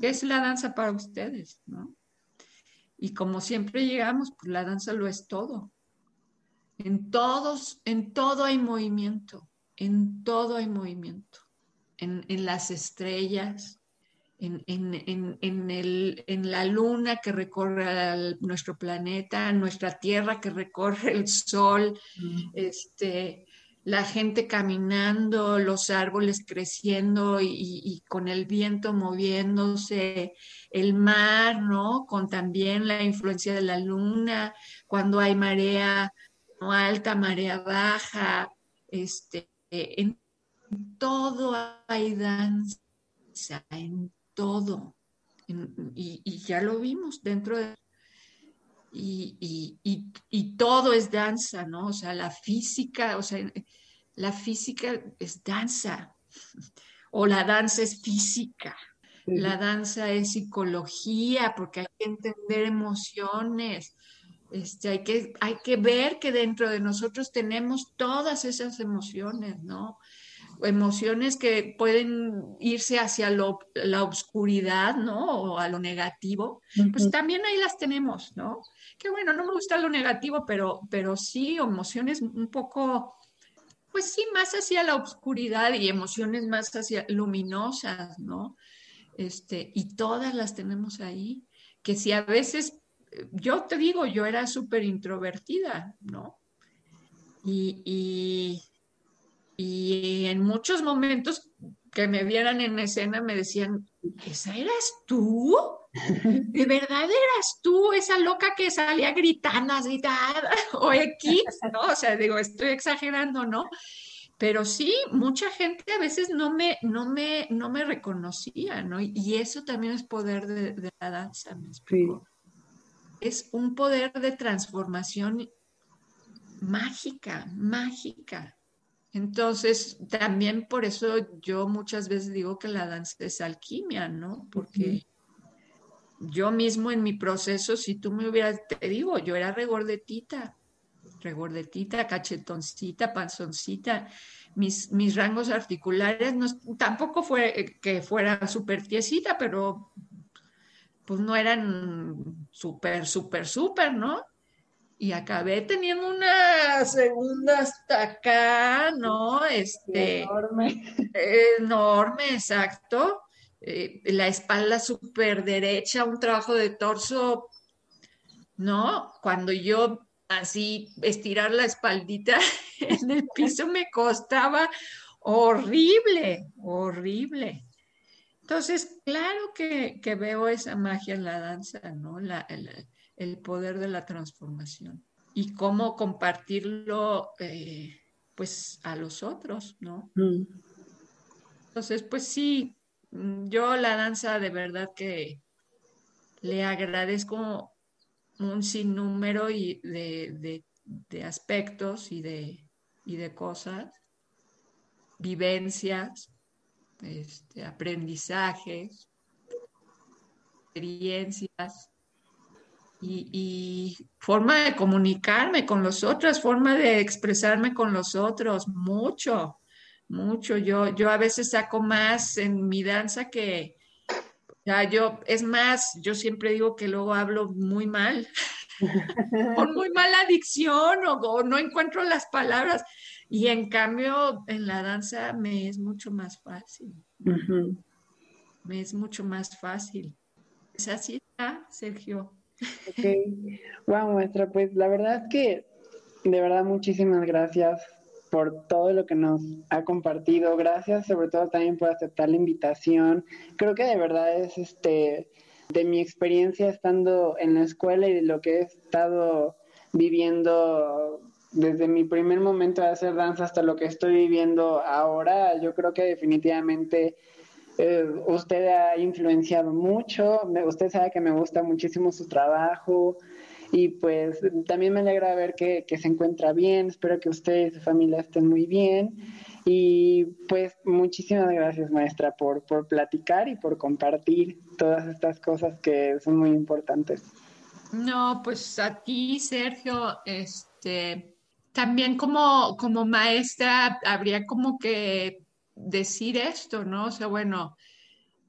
¿qué es la danza para ustedes? ¿no? Y como siempre llegamos, pues la danza lo es todo. En todos, en todo hay movimiento en todo hay movimiento, en, las estrellas, en, en, la luna que recorre nuestro planeta, nuestra tierra que recorre el sol, este, la gente caminando, los árboles creciendo y, con el viento moviéndose, el mar, ¿no? Con también la influencia de la luna, cuando hay marea alta, marea baja, este, en todo hay danza, en todo. y, ya lo vimos dentro de... Y, y, todo es danza, ¿no? O sea, la física, o sea, la física es danza, o la danza es física, la danza es psicología, porque hay que entender emociones, este, hay, que, hay que ver que dentro de nosotros tenemos todas esas emociones, ¿no? Emociones que pueden irse hacia la oscuridad, ¿no? O a lo negativo, pues también ahí las tenemos, ¿no? Que bueno, no me gusta lo negativo, pero, pero sí emociones un poco, pues sí, más hacia la oscuridad y emociones más hacia luminosas, ¿no? Este, y todas las tenemos ahí, que si a veces yo te digo, yo era súper introvertida, ¿no? Y, y, en muchos momentos que me vieran en escena me decían, ¿esa eras tú? ¿De verdad eras tú esa loca que salía gritando así, o X, ¿no? O sea, digo, estoy exagerando, ¿no? Pero sí, mucha gente a veces no me, no me, no me reconocía, ¿no? Y eso también es poder de, la danza, ¿me explico? es un poder de transformación mágica, mágica. Entonces, también por eso yo muchas veces digo que la danza es alquimia, ¿no? Porque yo mismo en mi proceso, si tú me hubieras, te digo, yo era regordetita, regordetita, cachetoncita, panzoncita, mis, mis rangos articulares, no, tampoco fue que fuera súper tiesita, pero pues no eran súper, súper, súper, ¿no? Y acabé teniendo una segunda hasta acá, ¿no? Este, enorme. Enorme, exacto. Eh, la espalda súper derecha, un trabajo de torso, ¿no? Cuando yo así estirar la espaldita en el piso me costaba horrible, horrible. Entonces, claro que, veo esa magia en la danza, ¿no? El, poder de la transformación y cómo compartirlo, eh, pues, a los otros, ¿no? Mm. Entonces, pues sí, mm, yo la danza de verdad que le agradezco un sinnúmero de, de, aspectos y de, y de cosas, vivencias, este, aprendizajes, experiencias y, forma de comunicarme con los otros, forma de expresarme con los otros, mucho, mucho. Yo, yo a veces saco más en mi danza que, ya yo, es más, yo siempre digo que luego hablo muy mal, con muy mala dicción o no encuentro las palabras. Y en cambio, en la danza me es mucho más fácil. Me es mucho más fácil. Es así está, Sergio. Ok. Wow, maestra, pues la verdad que de verdad muchísimas gracias por todo lo que nos ha compartido. Gracias sobre todo también por aceptar la invitación. Creo que de verdad es este de mi experiencia estando en la escuela y de lo que he estado viviendo desde mi primer momento de hacer danza hasta lo que estoy viviendo ahora, yo creo que definitivamente eh, usted ha influenciado mucho, usted sabe que me gusta muchísimo su trabajo y pues también me alegra ver que, que se encuentra bien, espero que usted y su familia estén muy bien y pues muchísimas gracias maestra por, por platicar y por compartir todas estas cosas que son muy importantes. No, pues a ti, Sergio, este, también como, como maestra habría como que decir esto, ¿no? O sea, bueno,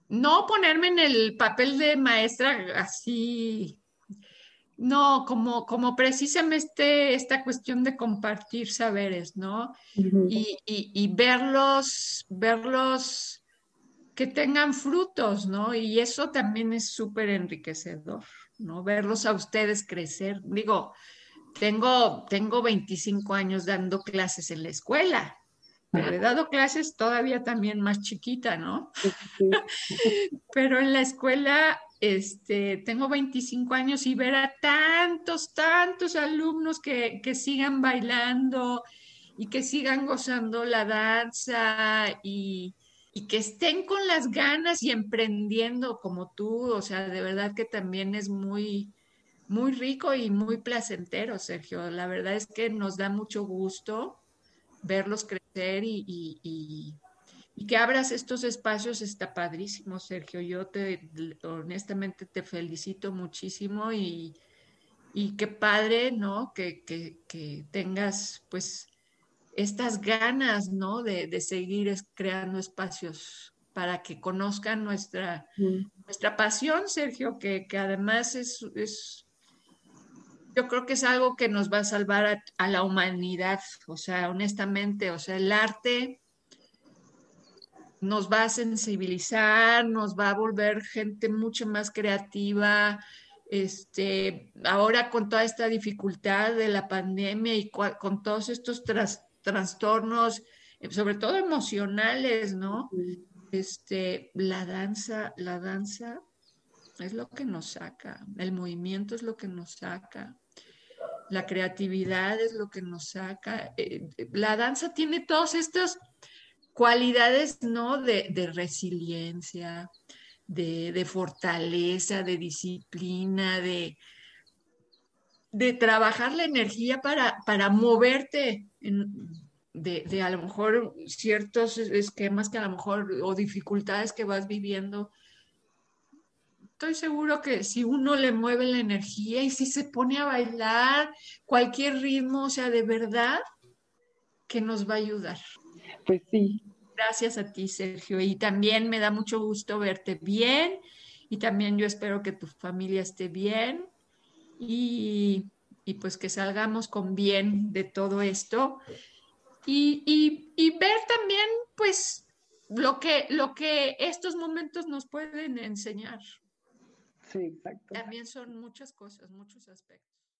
no ponerme en el papel de maestra así, no, como, como precisamente esta cuestión de compartir saberes, ¿no? y, y, y, verlos, verlos que tengan frutos, ¿no? Y eso también es súper enriquecedor, ¿no? Verlos a ustedes crecer. Digo, tengo, tengo 25 años dando clases en la escuela, pero he dado clases todavía también más chiquita, ¿no? pero en la escuela este, tengo 25 años y ver a tantos, tantos alumnos que, que, sigan bailando y que sigan gozando la danza y, y, que estén con las ganas y emprendiendo como tú, o sea, de verdad que también es muy, muy rico y muy placentero, Sergio. La verdad es que nos da mucho gusto verlos crecer y, que abras estos espacios está padrísimo, Sergio. Yo te honestamente te felicito muchísimo y, qué padre, ¿no? Que, tengas pues estas ganas, ¿no? De, seguir creando espacios para que conozcan nuestra, mm. nuestra pasión, Sergio, que, además es, es yo creo que es algo que nos va a salvar a, la humanidad, o sea, honestamente, o sea, el arte nos va a sensibilizar, nos va a volver gente mucho más creativa. Este, ahora con toda esta dificultad de la pandemia y con todos estos trastornos, sobre todo emocionales, ¿no? Este, la danza, la danza es lo que nos saca, el movimiento es lo que nos saca la creatividad es lo que nos saca. Eh, la danza tiene todas estas cualidades, ¿no? De, resiliencia, de, fortaleza, de disciplina, de, de trabajar la energía para, para moverte de, de, a lo mejor ciertos esquemas que a lo mejor o dificultades que vas viviendo estoy seguro que si uno le mueve la energía y si se pone a bailar cualquier ritmo, o sea, de verdad, que nos va a ayudar. Pues sí. Gracias a ti, Sergio. Y también me da mucho gusto verte bien y también yo espero que tu familia esté bien y, pues que salgamos con bien de todo esto y, y ver también pues lo que, lo que estos momentos nos pueden enseñar. Sí, exacto. También son muchas cosas, muchos aspectos.